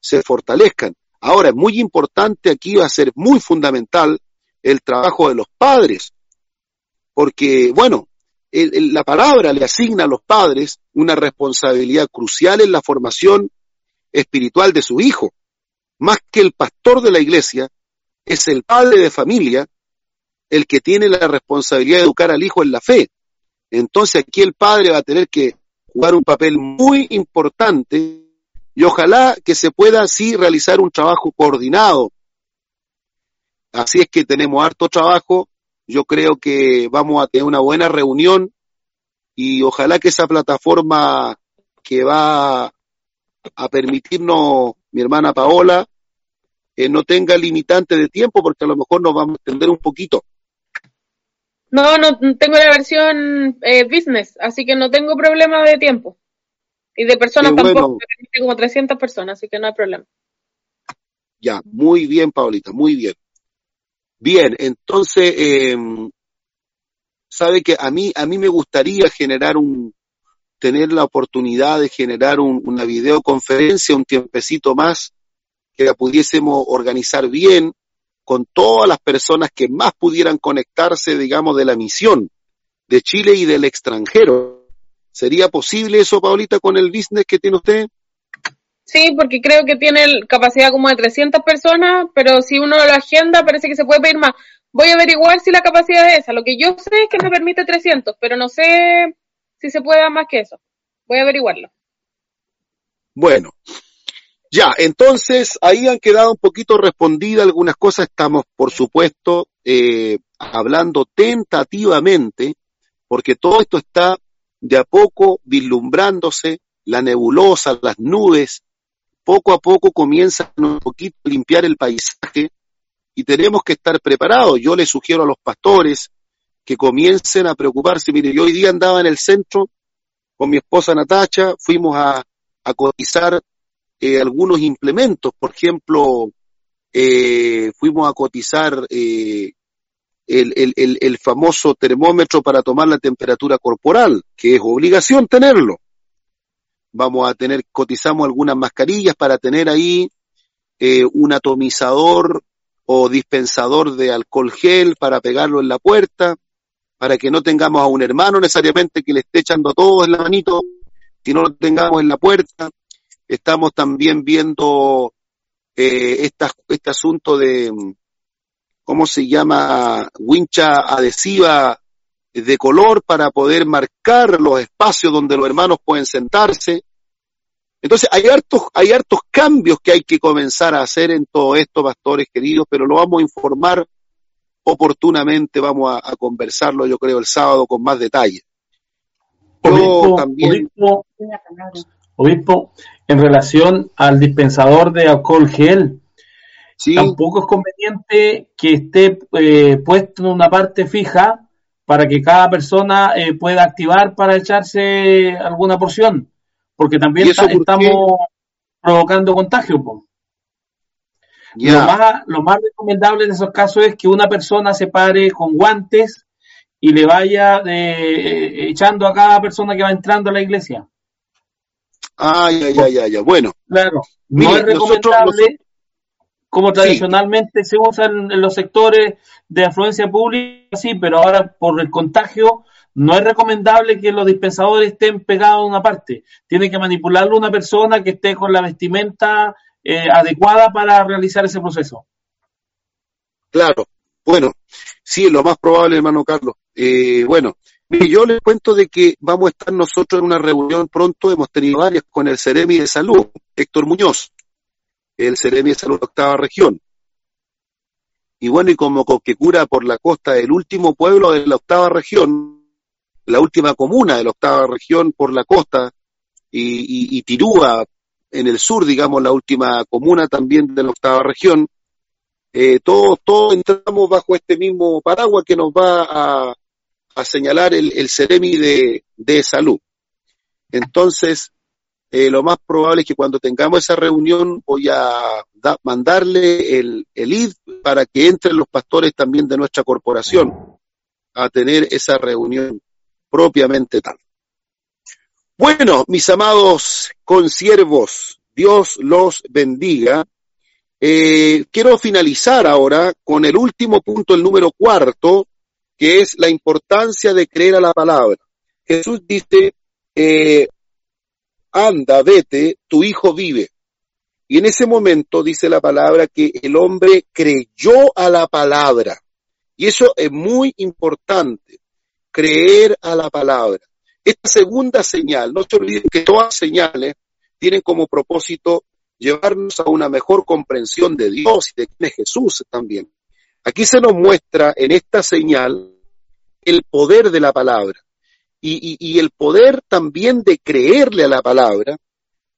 se fortalezcan. Ahora, es muy importante, aquí va a ser muy fundamental el trabajo de los padres, porque, bueno, la palabra le asigna a los padres una responsabilidad crucial en la formación espiritual de su hijo. Más que el pastor de la iglesia, es el padre de familia el que tiene la responsabilidad de educar al hijo en la fe. Entonces aquí el padre va a tener que jugar un papel muy importante y ojalá que se pueda así realizar un trabajo coordinado. Así es que tenemos harto trabajo yo creo que vamos a tener una buena reunión y ojalá que esa plataforma que va a permitirnos mi hermana Paola eh, no tenga limitante de tiempo porque a lo mejor nos vamos a extender un poquito. No, no tengo la versión eh, business, así que no tengo problema de tiempo. Y de personas tampoco, tengo como 300 personas, así que no hay problema. Ya, muy bien, Paulita, muy bien. Bien, entonces, eh, sabe que a mí, a mí me gustaría generar un, tener la oportunidad de generar una videoconferencia un tiempecito más, que la pudiésemos organizar bien con todas las personas que más pudieran conectarse, digamos, de la misión de Chile y del extranjero. ¿Sería posible eso, Paulita, con el business que tiene usted? Sí, porque creo que tiene capacidad como de 300 personas, pero si uno lo agenda parece que se puede pedir más. Voy a averiguar si la capacidad es esa. Lo que yo sé es que me permite 300, pero no sé si se puede dar más que eso. Voy a averiguarlo. Bueno, ya, entonces ahí han quedado un poquito respondidas algunas cosas. Estamos, por supuesto, eh, hablando tentativamente, porque todo esto está de a poco vislumbrándose, la nebulosa, las nubes, poco a poco comienza un poquito a limpiar el paisaje y tenemos que estar preparados. Yo le sugiero a los pastores que comiencen a preocuparse. Mire, yo hoy día andaba en el centro con mi esposa Natacha, fuimos a, cotizar eh, algunos implementos, por ejemplo, eh, fuimos a cotizar eh, el, el, el famoso termómetro para tomar la temperatura corporal, que es obligación tenerlo vamos a tener, cotizamos algunas mascarillas para tener ahí eh, un atomizador o dispensador de alcohol gel para pegarlo en la puerta, para que no tengamos a un hermano necesariamente que le esté echando todo en la manito, si no lo tengamos en la puerta. Estamos también viendo eh, este asunto de, ¿cómo se llama? Wincha adhesiva de color para poder marcar los espacios donde los hermanos pueden sentarse. Entonces hay hartos, hay hartos cambios que hay que comenzar a hacer en todo esto, pastores queridos, pero lo vamos a informar oportunamente, vamos a, conversarlo yo creo el sábado con más detalle. Yo también... obispo, en relación al dispensador de alcohol gel, tampoco es conveniente que esté eh, puesto en una parte fija para que cada persona eh, pueda activar para echarse alguna porción, porque también estamos provocando contagio. Lo, más, lo más recomendable en esos casos es que una persona se pare con guantes y le vaya eh, echando a cada persona que va entrando a la iglesia. Ah, ya, ya, ya, ya. Bueno. Claro, no es recomendable como tradicionalmente se usa en, los sectores de afluencia pública, sí, pero ahora por el contagio no es recomendable que los dispensadores estén pegados a una parte. Tiene que manipularlo una persona que esté con la vestimenta eh, adecuada para realizar ese proceso. Claro, bueno, sí, lo más probable, hermano Carlos. Eh, bueno, yo les cuento de que vamos a estar nosotros en una reunión pronto, hemos tenido varias con el Ceremi de Salud, Héctor Muñoz, el Ceremi de Salud octava región. Y bueno, y como cura por la costa, el último pueblo de la octava región, la última comuna de la octava región por la costa, y, y Tirúa en el sur, digamos, la última comuna también de la octava región, eh, todos, todos entramos bajo este mismo paraguas que nos va a, a señalar el, el Ceremi de, de salud. Entonces, eh, lo más probable es que cuando tengamos esa reunión voy a mandarle el, el ID para que entren los pastores también de nuestra corporación a tener esa reunión propiamente tal. Bueno, mis amados consiervos, Dios los bendiga. Eh, quiero finalizar ahora con el último punto, el número cuarto, que es la importancia de creer a la palabra. Jesús dice, eh, anda, vete, tu hijo vive. Y en ese momento dice la palabra que el hombre creyó a la palabra. Y eso es muy importante, creer a la palabra. Esta segunda señal, no se olviden que todas señales tienen como propósito llevarnos a una mejor comprensión de Dios y de quién es Jesús también. Aquí se nos muestra en esta señal el poder de la palabra y, el poder también de creerle a la palabra.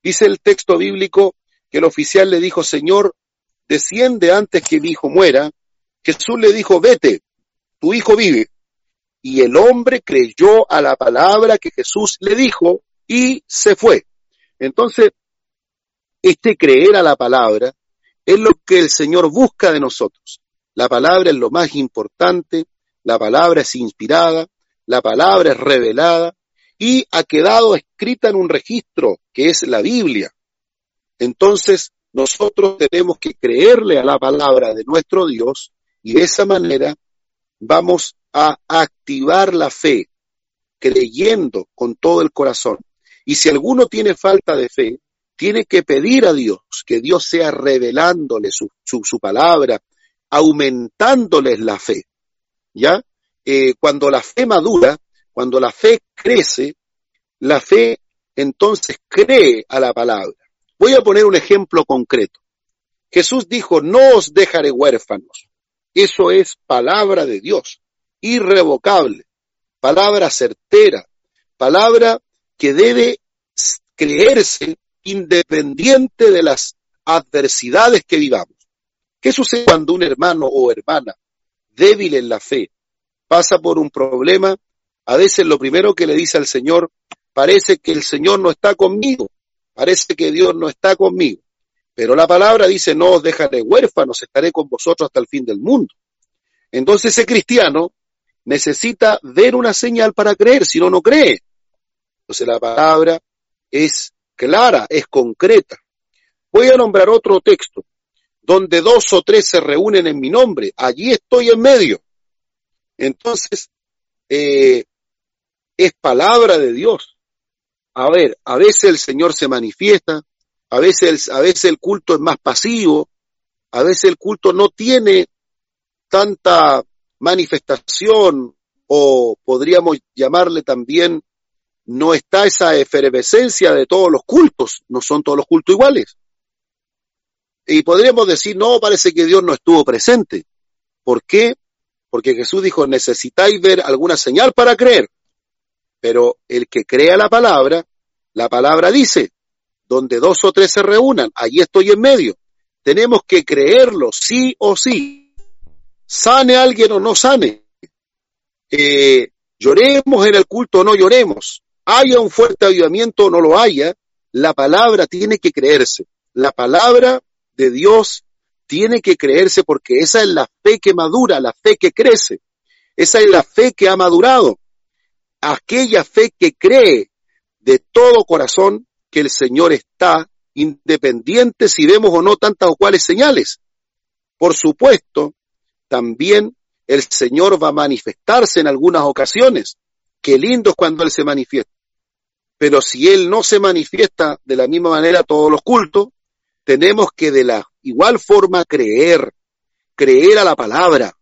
Dice el texto bíblico que el oficial le dijo, Señor, desciende antes que mi hijo muera. Jesús le dijo, vete, tu hijo vive. Y el hombre creyó a la palabra que Jesús le dijo y se fue. Entonces, este creer a la palabra es lo que el Señor busca de nosotros. La palabra es lo más importante, la palabra es inspirada, la palabra es revelada y ha quedado escrita en un registro que es la Biblia. Entonces, nosotros tenemos que creerle a la palabra de nuestro Dios y de esa manera vamos a activar la fe, creyendo con todo el corazón. Y si alguno tiene falta de fe, tiene que pedir a Dios que Dios sea revelándole su, su, palabra, aumentándoles la fe. ¿Ya? Eh, cuando la fe madura, cuando la fe crece, la fe entonces cree a la palabra. Voy a poner un ejemplo concreto. Jesús dijo, no os dejaré huérfanos. Eso es palabra de Dios, irrevocable, palabra certera, palabra que debe creerse independiente de las adversidades que vivamos. ¿Qué sucede cuando un hermano o hermana débil en la fe pasa por un problema? A veces lo primero que le dice al Señor, parece que el Señor no está conmigo, parece que Dios no está conmigo. Pero la palabra dice, no os dejaré huérfanos, estaré con vosotros hasta el fin del mundo. Entonces ese cristiano necesita ver una señal para creer, si no, no cree. Entonces la palabra es clara, es concreta. Voy a nombrar otro texto, donde dos o tres se reúnen en mi nombre, allí estoy en medio. Entonces, eh, es palabra de Dios. A ver, a veces el Señor se manifiesta, a veces, a veces el culto es más pasivo, a veces el culto no tiene tanta manifestación o podríamos llamarle también no está esa efervescencia de todos los cultos, no son todos los cultos iguales. Y podríamos decir, no, parece que Dios no estuvo presente. ¿Por qué? Porque Jesús dijo, necesitáis ver alguna señal para creer. Pero el que crea la palabra, la palabra dice, donde dos o tres se reúnan, allí estoy en medio. Tenemos que creerlo, sí o sí. Sane alguien o no sane. Eh, lloremos en el culto o no lloremos haya un fuerte avivamiento o no lo haya, la palabra tiene que creerse. La palabra de Dios tiene que creerse porque esa es la fe que madura, la fe que crece. Esa es la fe que ha madurado. Aquella fe que cree de todo corazón que el Señor está independiente si vemos o no tantas o cuales señales. Por supuesto, también el Señor va a manifestarse en algunas ocasiones. Qué lindo es cuando Él se manifiesta. Pero si Él no se manifiesta de la misma manera todos los cultos, tenemos que de la igual forma creer, creer a la palabra.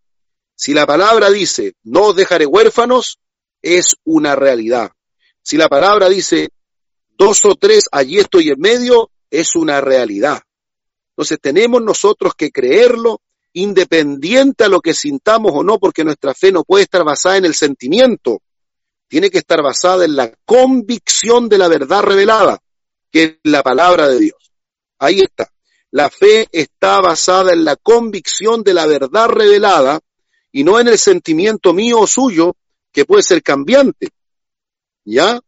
Si la palabra dice, no os dejaré huérfanos, es una realidad. Si la palabra dice, dos o tres, allí estoy en medio, es una realidad. Entonces tenemos nosotros que creerlo independiente a lo que sintamos o no, porque nuestra fe no puede estar basada en el sentimiento, tiene que estar basada en la convicción de la verdad revelada, que es la palabra de Dios. Ahí está. La fe está basada en la convicción de la verdad revelada y no en el sentimiento mío o suyo, que puede ser cambiante. ¿Ya?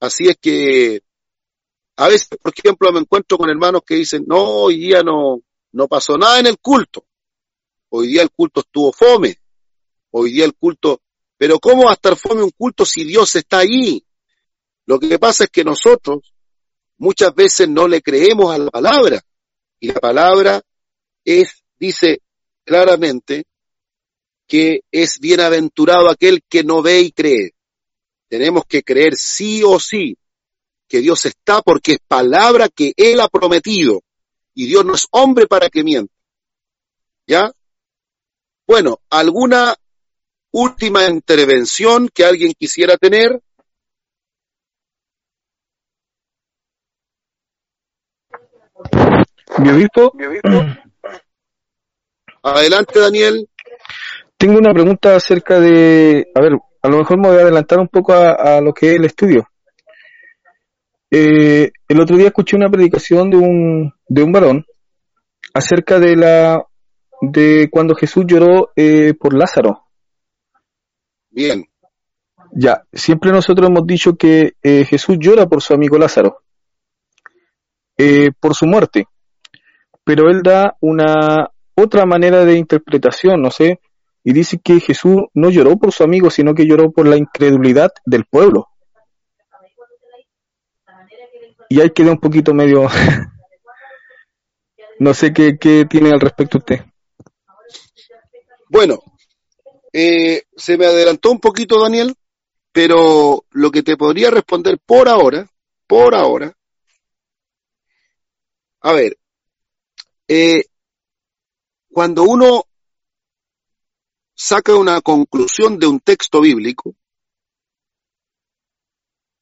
Así es que a veces, por ejemplo, me encuentro con hermanos que dicen, no, hoy día no, no pasó nada en el culto. Hoy día el culto estuvo fome. Hoy día el culto, pero ¿cómo va a estar fome un culto si Dios está ahí? Lo que pasa es que nosotros muchas veces no le creemos a la palabra. Y la palabra es, dice claramente, que es bienaventurado aquel que no ve y cree. Tenemos que creer sí o sí que Dios está porque es palabra que Él ha prometido. Y Dios no es hombre para que mienta. ¿Ya? Bueno, ¿alguna última intervención que alguien quisiera tener? ¿Mi obispo? Adelante, Daniel. Tengo una pregunta acerca de, a ver, a lo mejor me voy a adelantar un poco a, lo que es el estudio. Eh, el otro día escuché una predicación de un, de un varón acerca de la de cuando Jesús lloró eh, por Lázaro. Bien. Ya, siempre nosotros hemos dicho que eh, Jesús llora por su amigo Lázaro, por su muerte, pero él da una otra manera de interpretación, no sé, y dice que Jesús no lloró por su amigo, sino que lloró por la incredulidad del pueblo. Y ahí queda un poquito medio... no sé qué, tiene al respecto usted. Bueno, eh, se me adelantó un poquito, Daniel, pero lo que te podría responder por ahora, por ahora, a ver, eh, cuando uno saca una conclusión de un texto bíblico,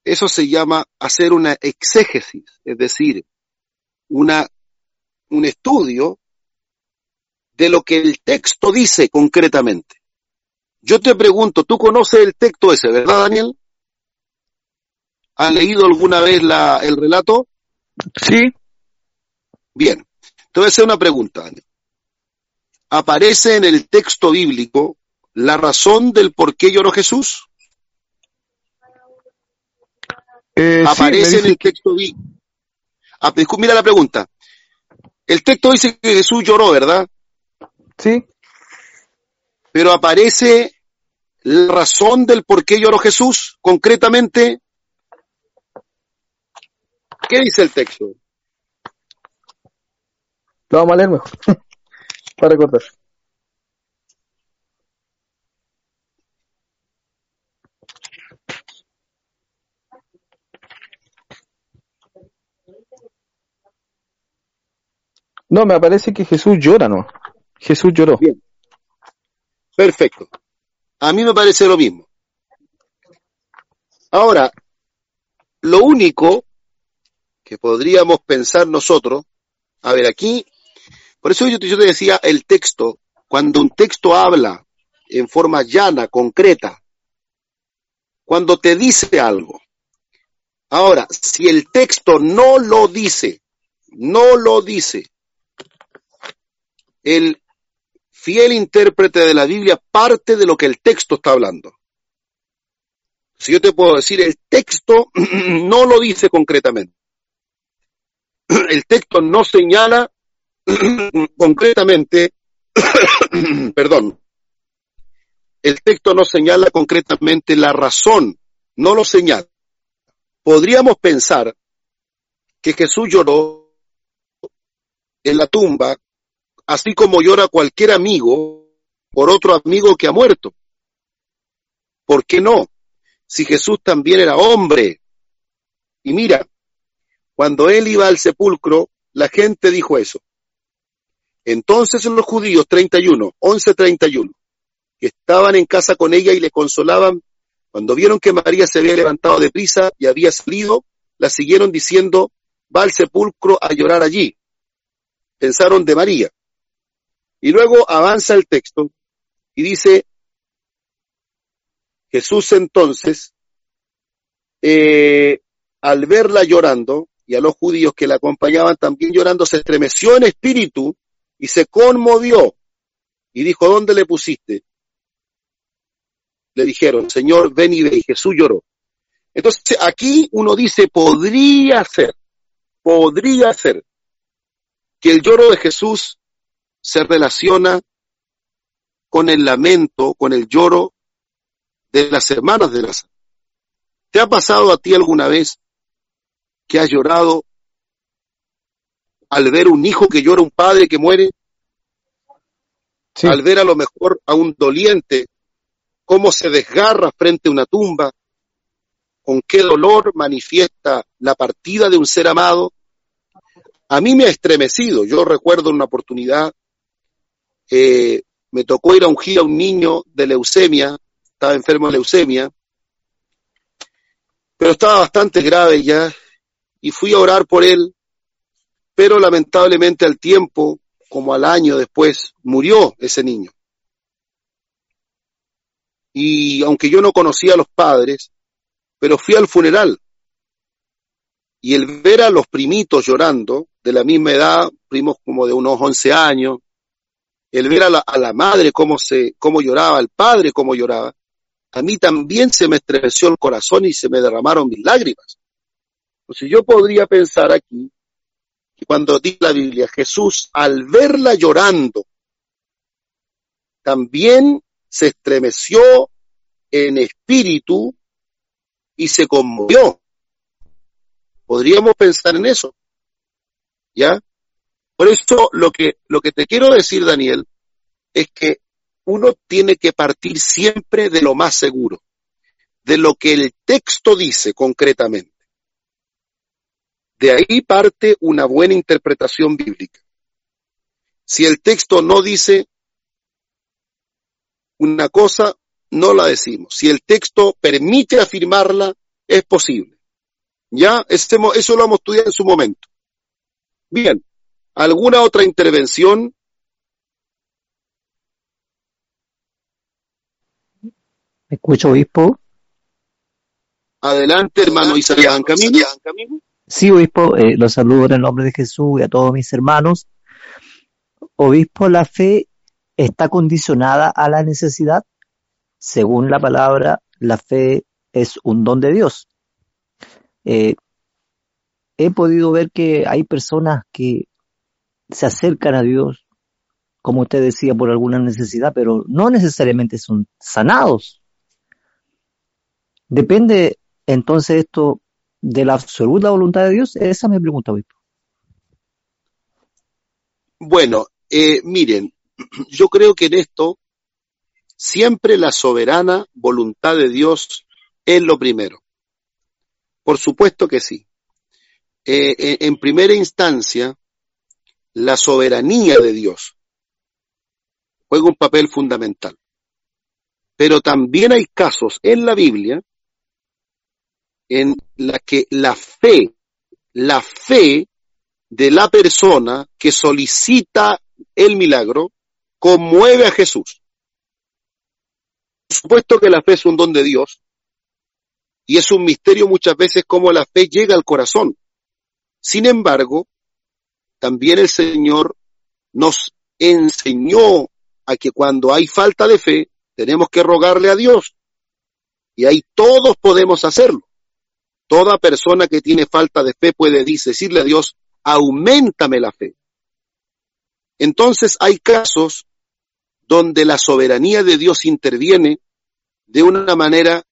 eso se llama hacer una exégesis, es decir, una, un estudio de lo que el texto dice concretamente. Yo te pregunto, ¿tú conoces el texto ese, verdad, Daniel? ¿Has leído alguna vez la, el relato? Sí. Bien. Te voy a hacer una pregunta, aparece en el texto bíblico la razón del por qué lloró Jesús? Eh, aparece en el texto bíblico. Ah, mira la pregunta. El texto dice que Jesús lloró, ¿verdad? Sí. Pero aparece la razón del por qué lloró Jesús, concretamente. ¿Qué dice el texto? Lo vamos a leer mejor. para recordar. No, me parece que Jesús llora, ¿no? Jesús lloró. Bien. Perfecto. A mí me parece lo mismo. Ahora, lo único que podríamos pensar nosotros, a ver, aquí por eso yo te, decía el texto, cuando un texto habla en forma llana, concreta, cuando te dice algo. Ahora, si el texto no lo dice, no lo dice, el fiel intérprete de la Biblia parte de lo que el texto está hablando. Si yo te puedo decir, el texto no lo dice concretamente. El texto no señala concretamente, perdón, el texto no señala concretamente la razón, no lo señala. Podríamos pensar que Jesús lloró en la tumba así como llora cualquier amigo por otro amigo que ha muerto. ¿Por qué no? Si Jesús también era hombre. Y mira, cuando él iba al sepulcro, la gente dijo eso. Entonces los judíos, 31, 11, 31, que estaban en casa con ella y le consolaban, cuando vieron que María se había levantado de prisa y había salido, la siguieron diciendo, va al sepulcro a llorar allí. Pensaron de María. Y luego avanza el texto y dice, Jesús entonces, eh, al verla llorando, y a los judíos que la acompañaban también llorando, se estremeció en espíritu y se conmovió y dijo, ¿dónde le pusiste? Le dijeron, Señor, ven y ve. Y Jesús lloró. Entonces aquí uno dice, podría ser, podría ser que el lloro de Jesús se relaciona con el lamento, con el lloro de las hermanas de la ¿Te ha pasado a ti alguna vez que has llorado al ver un hijo que llora, un padre que muere, al ver a lo mejor a un doliente, cómo se desgarra frente a una tumba, con qué dolor manifiesta la partida de un ser amado. A mí me ha estremecido. Yo recuerdo una oportunidad, eh, me tocó ir a ungir a un niño de leucemia, estaba enfermo de leucemia, pero estaba bastante grave ya, y fui a orar por él, pero lamentablemente al tiempo, como al año después, murió ese niño. Y aunque yo no conocía a los padres, pero fui al funeral. Y el ver a los primitos llorando, de la misma edad, primos como de unos 11 años, el ver a la, a la madre cómo, se, cómo lloraba, al padre cómo lloraba, a mí también se me estremeció el corazón y se me derramaron mis lágrimas. Entonces yo podría pensar aquí cuando dice la Biblia, Jesús al verla llorando, también se estremeció en espíritu y se conmovió. Podríamos pensar en eso. ¿Ya? Por eso lo que, lo que te quiero decir, Daniel, es que uno tiene que partir siempre de lo más seguro, de lo que el texto dice concretamente. De ahí parte una buena interpretación bíblica. Si el texto no dice una cosa, no la decimos. Si el texto permite afirmarla, es posible. Ya, eso lo hemos estudiado en su momento. Bien, ¿alguna otra intervención? ¿Me escucho, obispo? Adelante, hermano Isaías Camino. Sí, obispo, eh, los saludo en el nombre de Jesús y a todos mis hermanos. Obispo, la fe está condicionada a la necesidad. Según la palabra, la fe es un don de Dios. Eh, he podido ver que hay personas que se acercan a Dios, como usted decía, por alguna necesidad, pero no necesariamente son sanados. Depende entonces esto de la absoluta voluntad de Dios? Esa es mi pregunta, obispo. Bueno, eh, miren, yo creo que en esto siempre la soberana voluntad de Dios es lo primero. Por supuesto que sí. Eh, eh, en primera instancia, la soberanía de Dios juega un papel fundamental. Pero también hay casos en la Biblia en la que la fe, la fe de la persona que solicita el milagro conmueve a Jesús. Por supuesto que la fe es un don de Dios y es un misterio muchas veces cómo la fe llega al corazón. Sin embargo, también el Señor nos enseñó a que cuando hay falta de fe, tenemos que rogarle a Dios. Y ahí todos podemos hacerlo. Toda persona que tiene falta de fe puede decirle a Dios, aumentame la fe. Entonces hay casos donde la soberanía de Dios interviene de una manera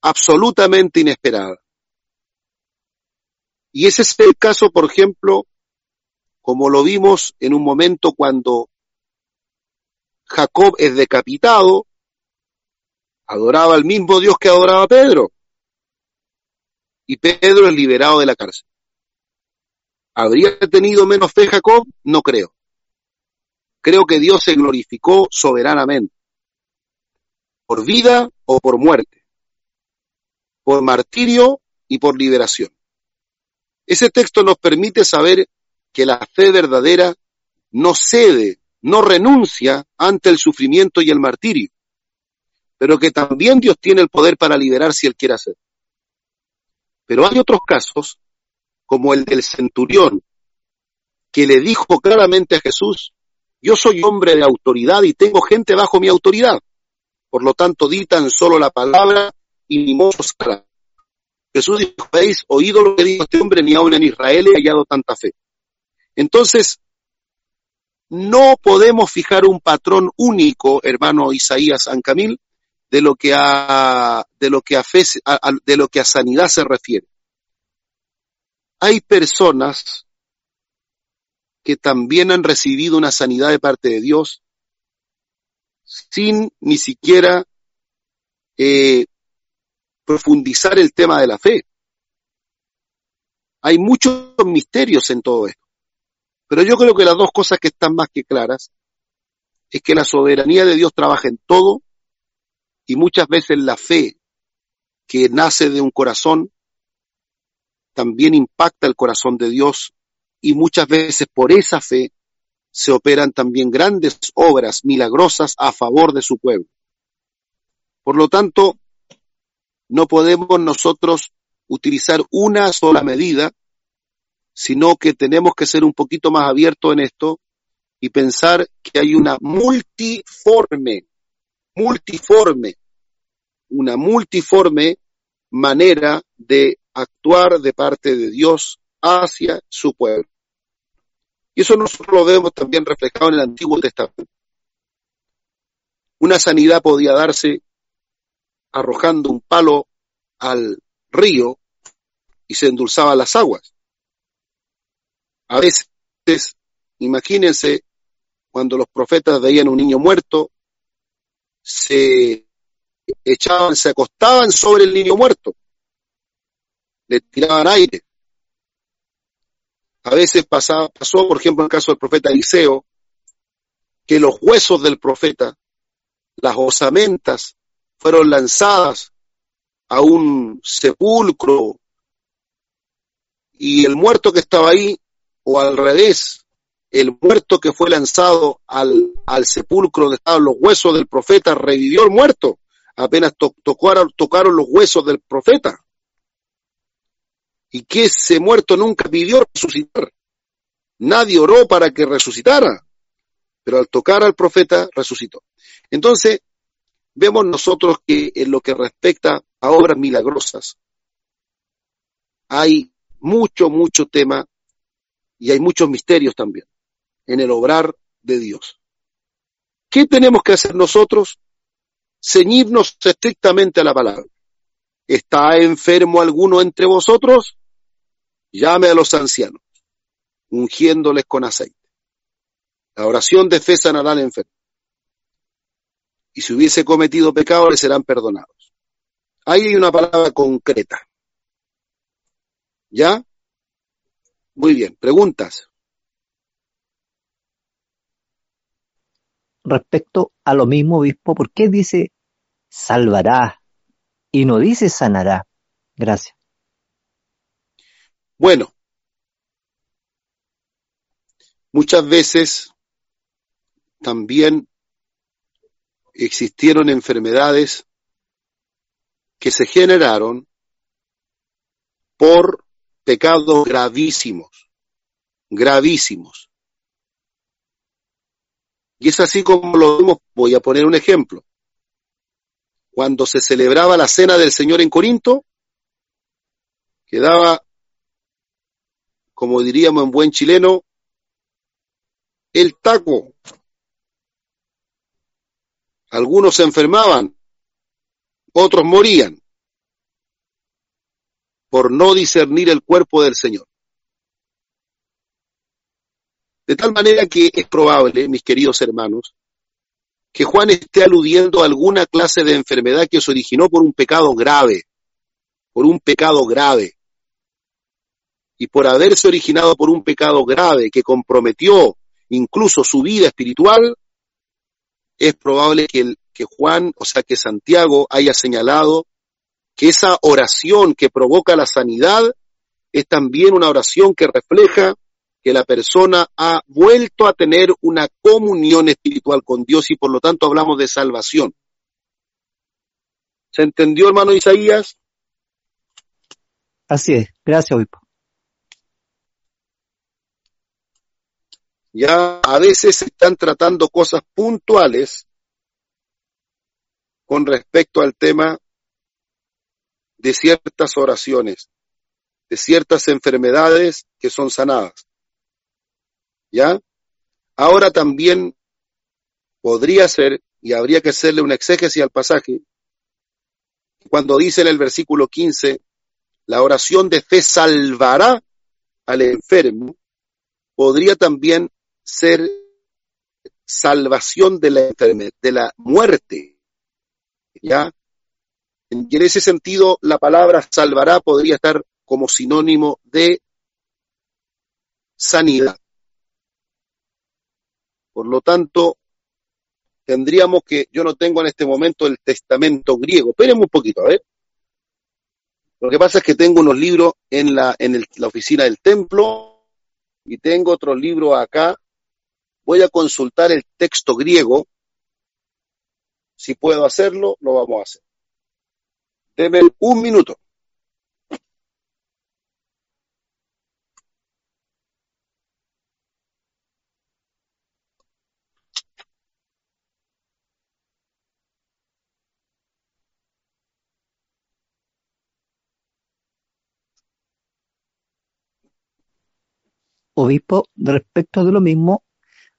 absolutamente inesperada. Y ese es el caso, por ejemplo, como lo vimos en un momento cuando Jacob es decapitado, adoraba al mismo Dios que adoraba a Pedro. Y Pedro es liberado de la cárcel. ¿Habría tenido menos fe Jacob? No creo. Creo que Dios se glorificó soberanamente, por vida o por muerte, por martirio y por liberación. Ese texto nos permite saber que la fe verdadera no cede, no renuncia ante el sufrimiento y el martirio, pero que también Dios tiene el poder para liberar si Él quiere hacer. Pero hay otros casos, como el del centurión, que le dijo claramente a Jesús, yo soy hombre de autoridad y tengo gente bajo mi autoridad. Por lo tanto, di tan solo la palabra y mi mozo será. Jesús dijo, habéis oído lo que dijo este hombre, ni aún en Israel he hallado tanta fe. Entonces, no podemos fijar un patrón único, hermano Isaías Ancamil, de lo que a, de lo que a, fe, de lo que a sanidad se refiere. Hay personas que también han recibido una sanidad de parte de Dios sin ni siquiera eh, profundizar el tema de la fe. Hay muchos misterios en todo esto. Pero yo creo que las dos cosas que están más que claras es que la soberanía de Dios trabaja en todo y muchas veces la fe que nace de un corazón también impacta el corazón de Dios y muchas veces por esa fe se operan también grandes obras milagrosas a favor de su pueblo. Por lo tanto, no podemos nosotros utilizar una sola medida, sino que tenemos que ser un poquito más abiertos en esto y pensar que hay una multiforme, multiforme, una multiforme manera de actuar de parte de Dios hacia su pueblo. Y eso nosotros lo vemos también reflejado en el Antiguo Testamento. Una sanidad podía darse arrojando un palo al río y se endulzaban las aguas. A veces, imagínense, cuando los profetas veían un niño muerto, se echaban, se acostaban sobre el niño muerto, le tiraban aire, a veces pasó, por ejemplo, en el caso del profeta Eliseo, que los huesos del profeta, las osamentas, fueron lanzadas a un sepulcro y el muerto que estaba ahí, o al revés, el muerto que fue lanzado al, al sepulcro donde estaban los huesos del profeta, revivió el muerto, apenas tocaron los huesos del profeta y que ese muerto nunca pidió resucitar. Nadie oró para que resucitara, pero al tocar al profeta resucitó. Entonces, vemos nosotros que en lo que respecta a obras milagrosas, hay mucho, mucho tema y hay muchos misterios también en el obrar de Dios. ¿Qué tenemos que hacer nosotros? Ceñirnos estrictamente a la palabra. ¿Está enfermo alguno entre vosotros? llame a los ancianos, ungiéndoles con aceite. La oración de fe sanará al enfermo. Y si hubiese cometido pecado, le serán perdonados. Ahí hay una palabra concreta. ¿Ya? Muy bien. ¿Preguntas? Respecto a lo mismo, obispo, ¿por qué dice salvará y no dice sanará? Gracias. Bueno, muchas veces también existieron enfermedades que se generaron por pecados gravísimos, gravísimos. Y es así como lo vemos, voy a poner un ejemplo. Cuando se celebraba la cena del Señor en Corinto, quedaba como diríamos en buen chileno, el taco. Algunos se enfermaban, otros morían por no discernir el cuerpo del Señor. De tal manera que es probable, mis queridos hermanos, que Juan esté aludiendo a alguna clase de enfermedad que se originó por un pecado grave, por un pecado grave. Y por haberse originado por un pecado grave que comprometió incluso su vida espiritual, es probable que, que Juan, o sea, que Santiago haya señalado que esa oración que provoca la sanidad es también una oración que refleja que la persona ha vuelto a tener una comunión espiritual con Dios y por lo tanto hablamos de salvación. ¿Se entendió, hermano Isaías? Así es, gracias, obispo. Ya a veces se están tratando cosas puntuales con respecto al tema de ciertas oraciones, de ciertas enfermedades que son sanadas. ¿Ya? Ahora también podría ser, y habría que hacerle una exégesis al pasaje, cuando dice en el versículo 15, la oración de fe salvará al enfermo, podría también ser salvación de la enfermedad, de la muerte. ¿Ya? Y en ese sentido, la palabra salvará podría estar como sinónimo de sanidad. Por lo tanto, tendríamos que, yo no tengo en este momento el testamento griego. Espérenme un poquito, a ver. Lo que pasa es que tengo unos libros en la, en la oficina del templo y tengo otros libros acá. Voy a consultar el texto griego. Si puedo hacerlo, lo vamos a hacer. Deme un minuto. Obispo, respecto de lo mismo,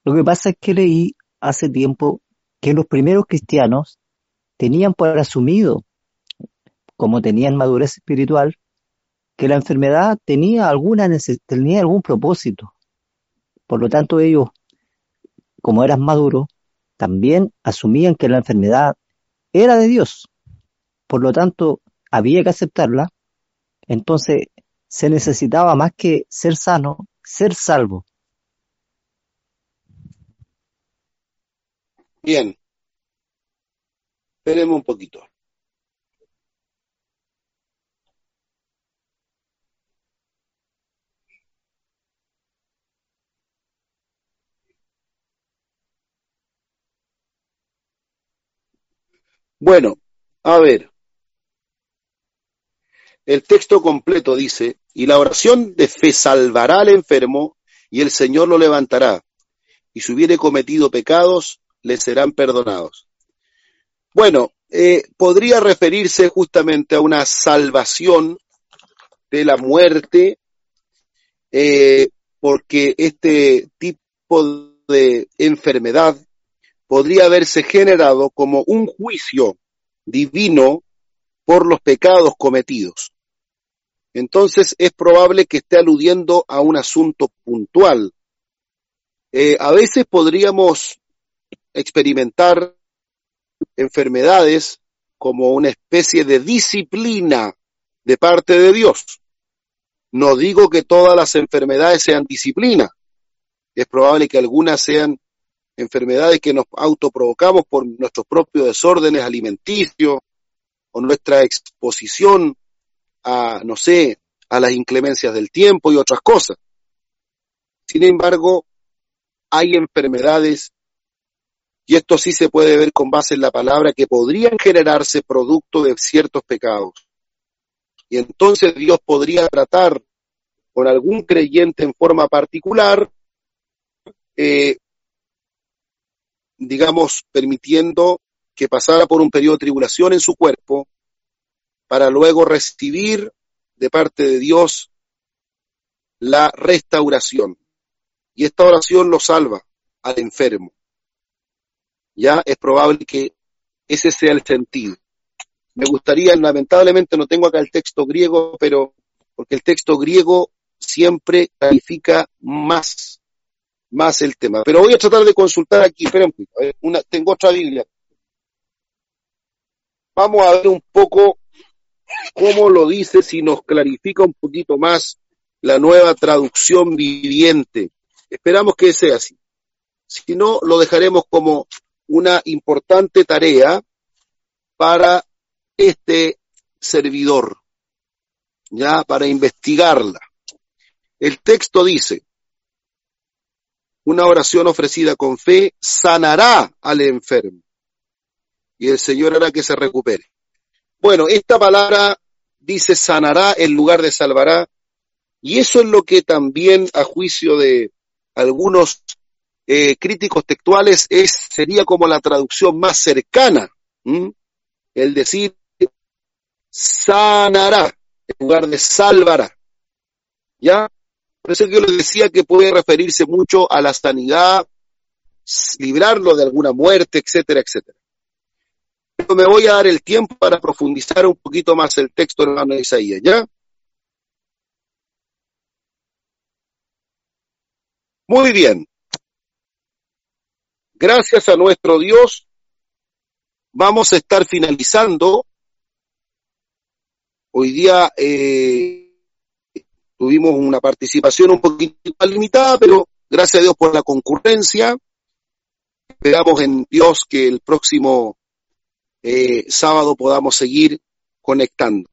lo que pasa es que leí hace tiempo que los primeros cristianos tenían por asumido, como tenían madurez espiritual, que la enfermedad tenía alguna tenía algún propósito. Por lo tanto, ellos, como eran maduros, también asumían que la enfermedad era de Dios. Por lo tanto, había que aceptarla. Entonces, se necesitaba más que ser sano, ser salvo. Bien. Esperemos un poquito. Bueno, a ver. El texto completo dice, y la oración de fe salvará al enfermo y el Señor lo levantará. Y si hubiere cometido pecados, le serán perdonados. Bueno, eh, podría referirse justamente a una salvación de la muerte, eh, porque este tipo de enfermedad podría haberse generado como un juicio divino por los pecados cometidos entonces es probable que esté aludiendo a un asunto puntual. Eh, a veces podríamos experimentar enfermedades como una especie de disciplina de parte de Dios. No digo que todas las enfermedades sean disciplina. Es probable que algunas sean enfermedades que nos autoprovocamos por nuestros propios desórdenes alimenticios o nuestra exposición a, no sé, a las inclemencias del tiempo y otras cosas. Sin embargo, hay enfermedades, y esto sí se puede ver con base en la palabra, que podrían generarse producto de ciertos pecados. Y entonces Dios podría tratar con algún creyente en forma particular, eh, digamos, permitiendo que pasara por un periodo de tribulación en su cuerpo, para luego recibir de parte de Dios la restauración. Y esta oración lo salva al enfermo. Ya es probable que ese sea el sentido. Me gustaría, lamentablemente no tengo acá el texto griego, pero porque el texto griego siempre califica más más el tema. Pero voy a tratar de consultar aquí, esperen, una, tengo otra Biblia. Vamos a ver un poco cómo lo dice, si nos clarifica un poquito más la nueva traducción viviente. Esperamos que sea así. Si no, lo dejaremos como una importante tarea para este servidor, ya para investigarla. El texto dice, una oración ofrecida con fe sanará al enfermo y el Señor hará que se recupere. Bueno, esta palabra dice sanará en lugar de salvará y eso es lo que también a juicio de algunos eh, críticos textuales es, sería como la traducción más cercana, el decir sanará en lugar de salvará. ¿Ya? Por eso yo les decía que puede referirse mucho a la sanidad, librarlo de alguna muerte, etcétera, etcétera. Pero me voy a dar el tiempo para profundizar un poquito más el texto, hermano Isaías, ¿ya? Muy bien. Gracias a nuestro Dios, vamos a estar finalizando. Hoy día eh, Tuvimos una participación un poquito limitada, pero gracias a Dios por la concurrencia. Esperamos en Dios que el próximo eh, sábado podamos seguir conectando.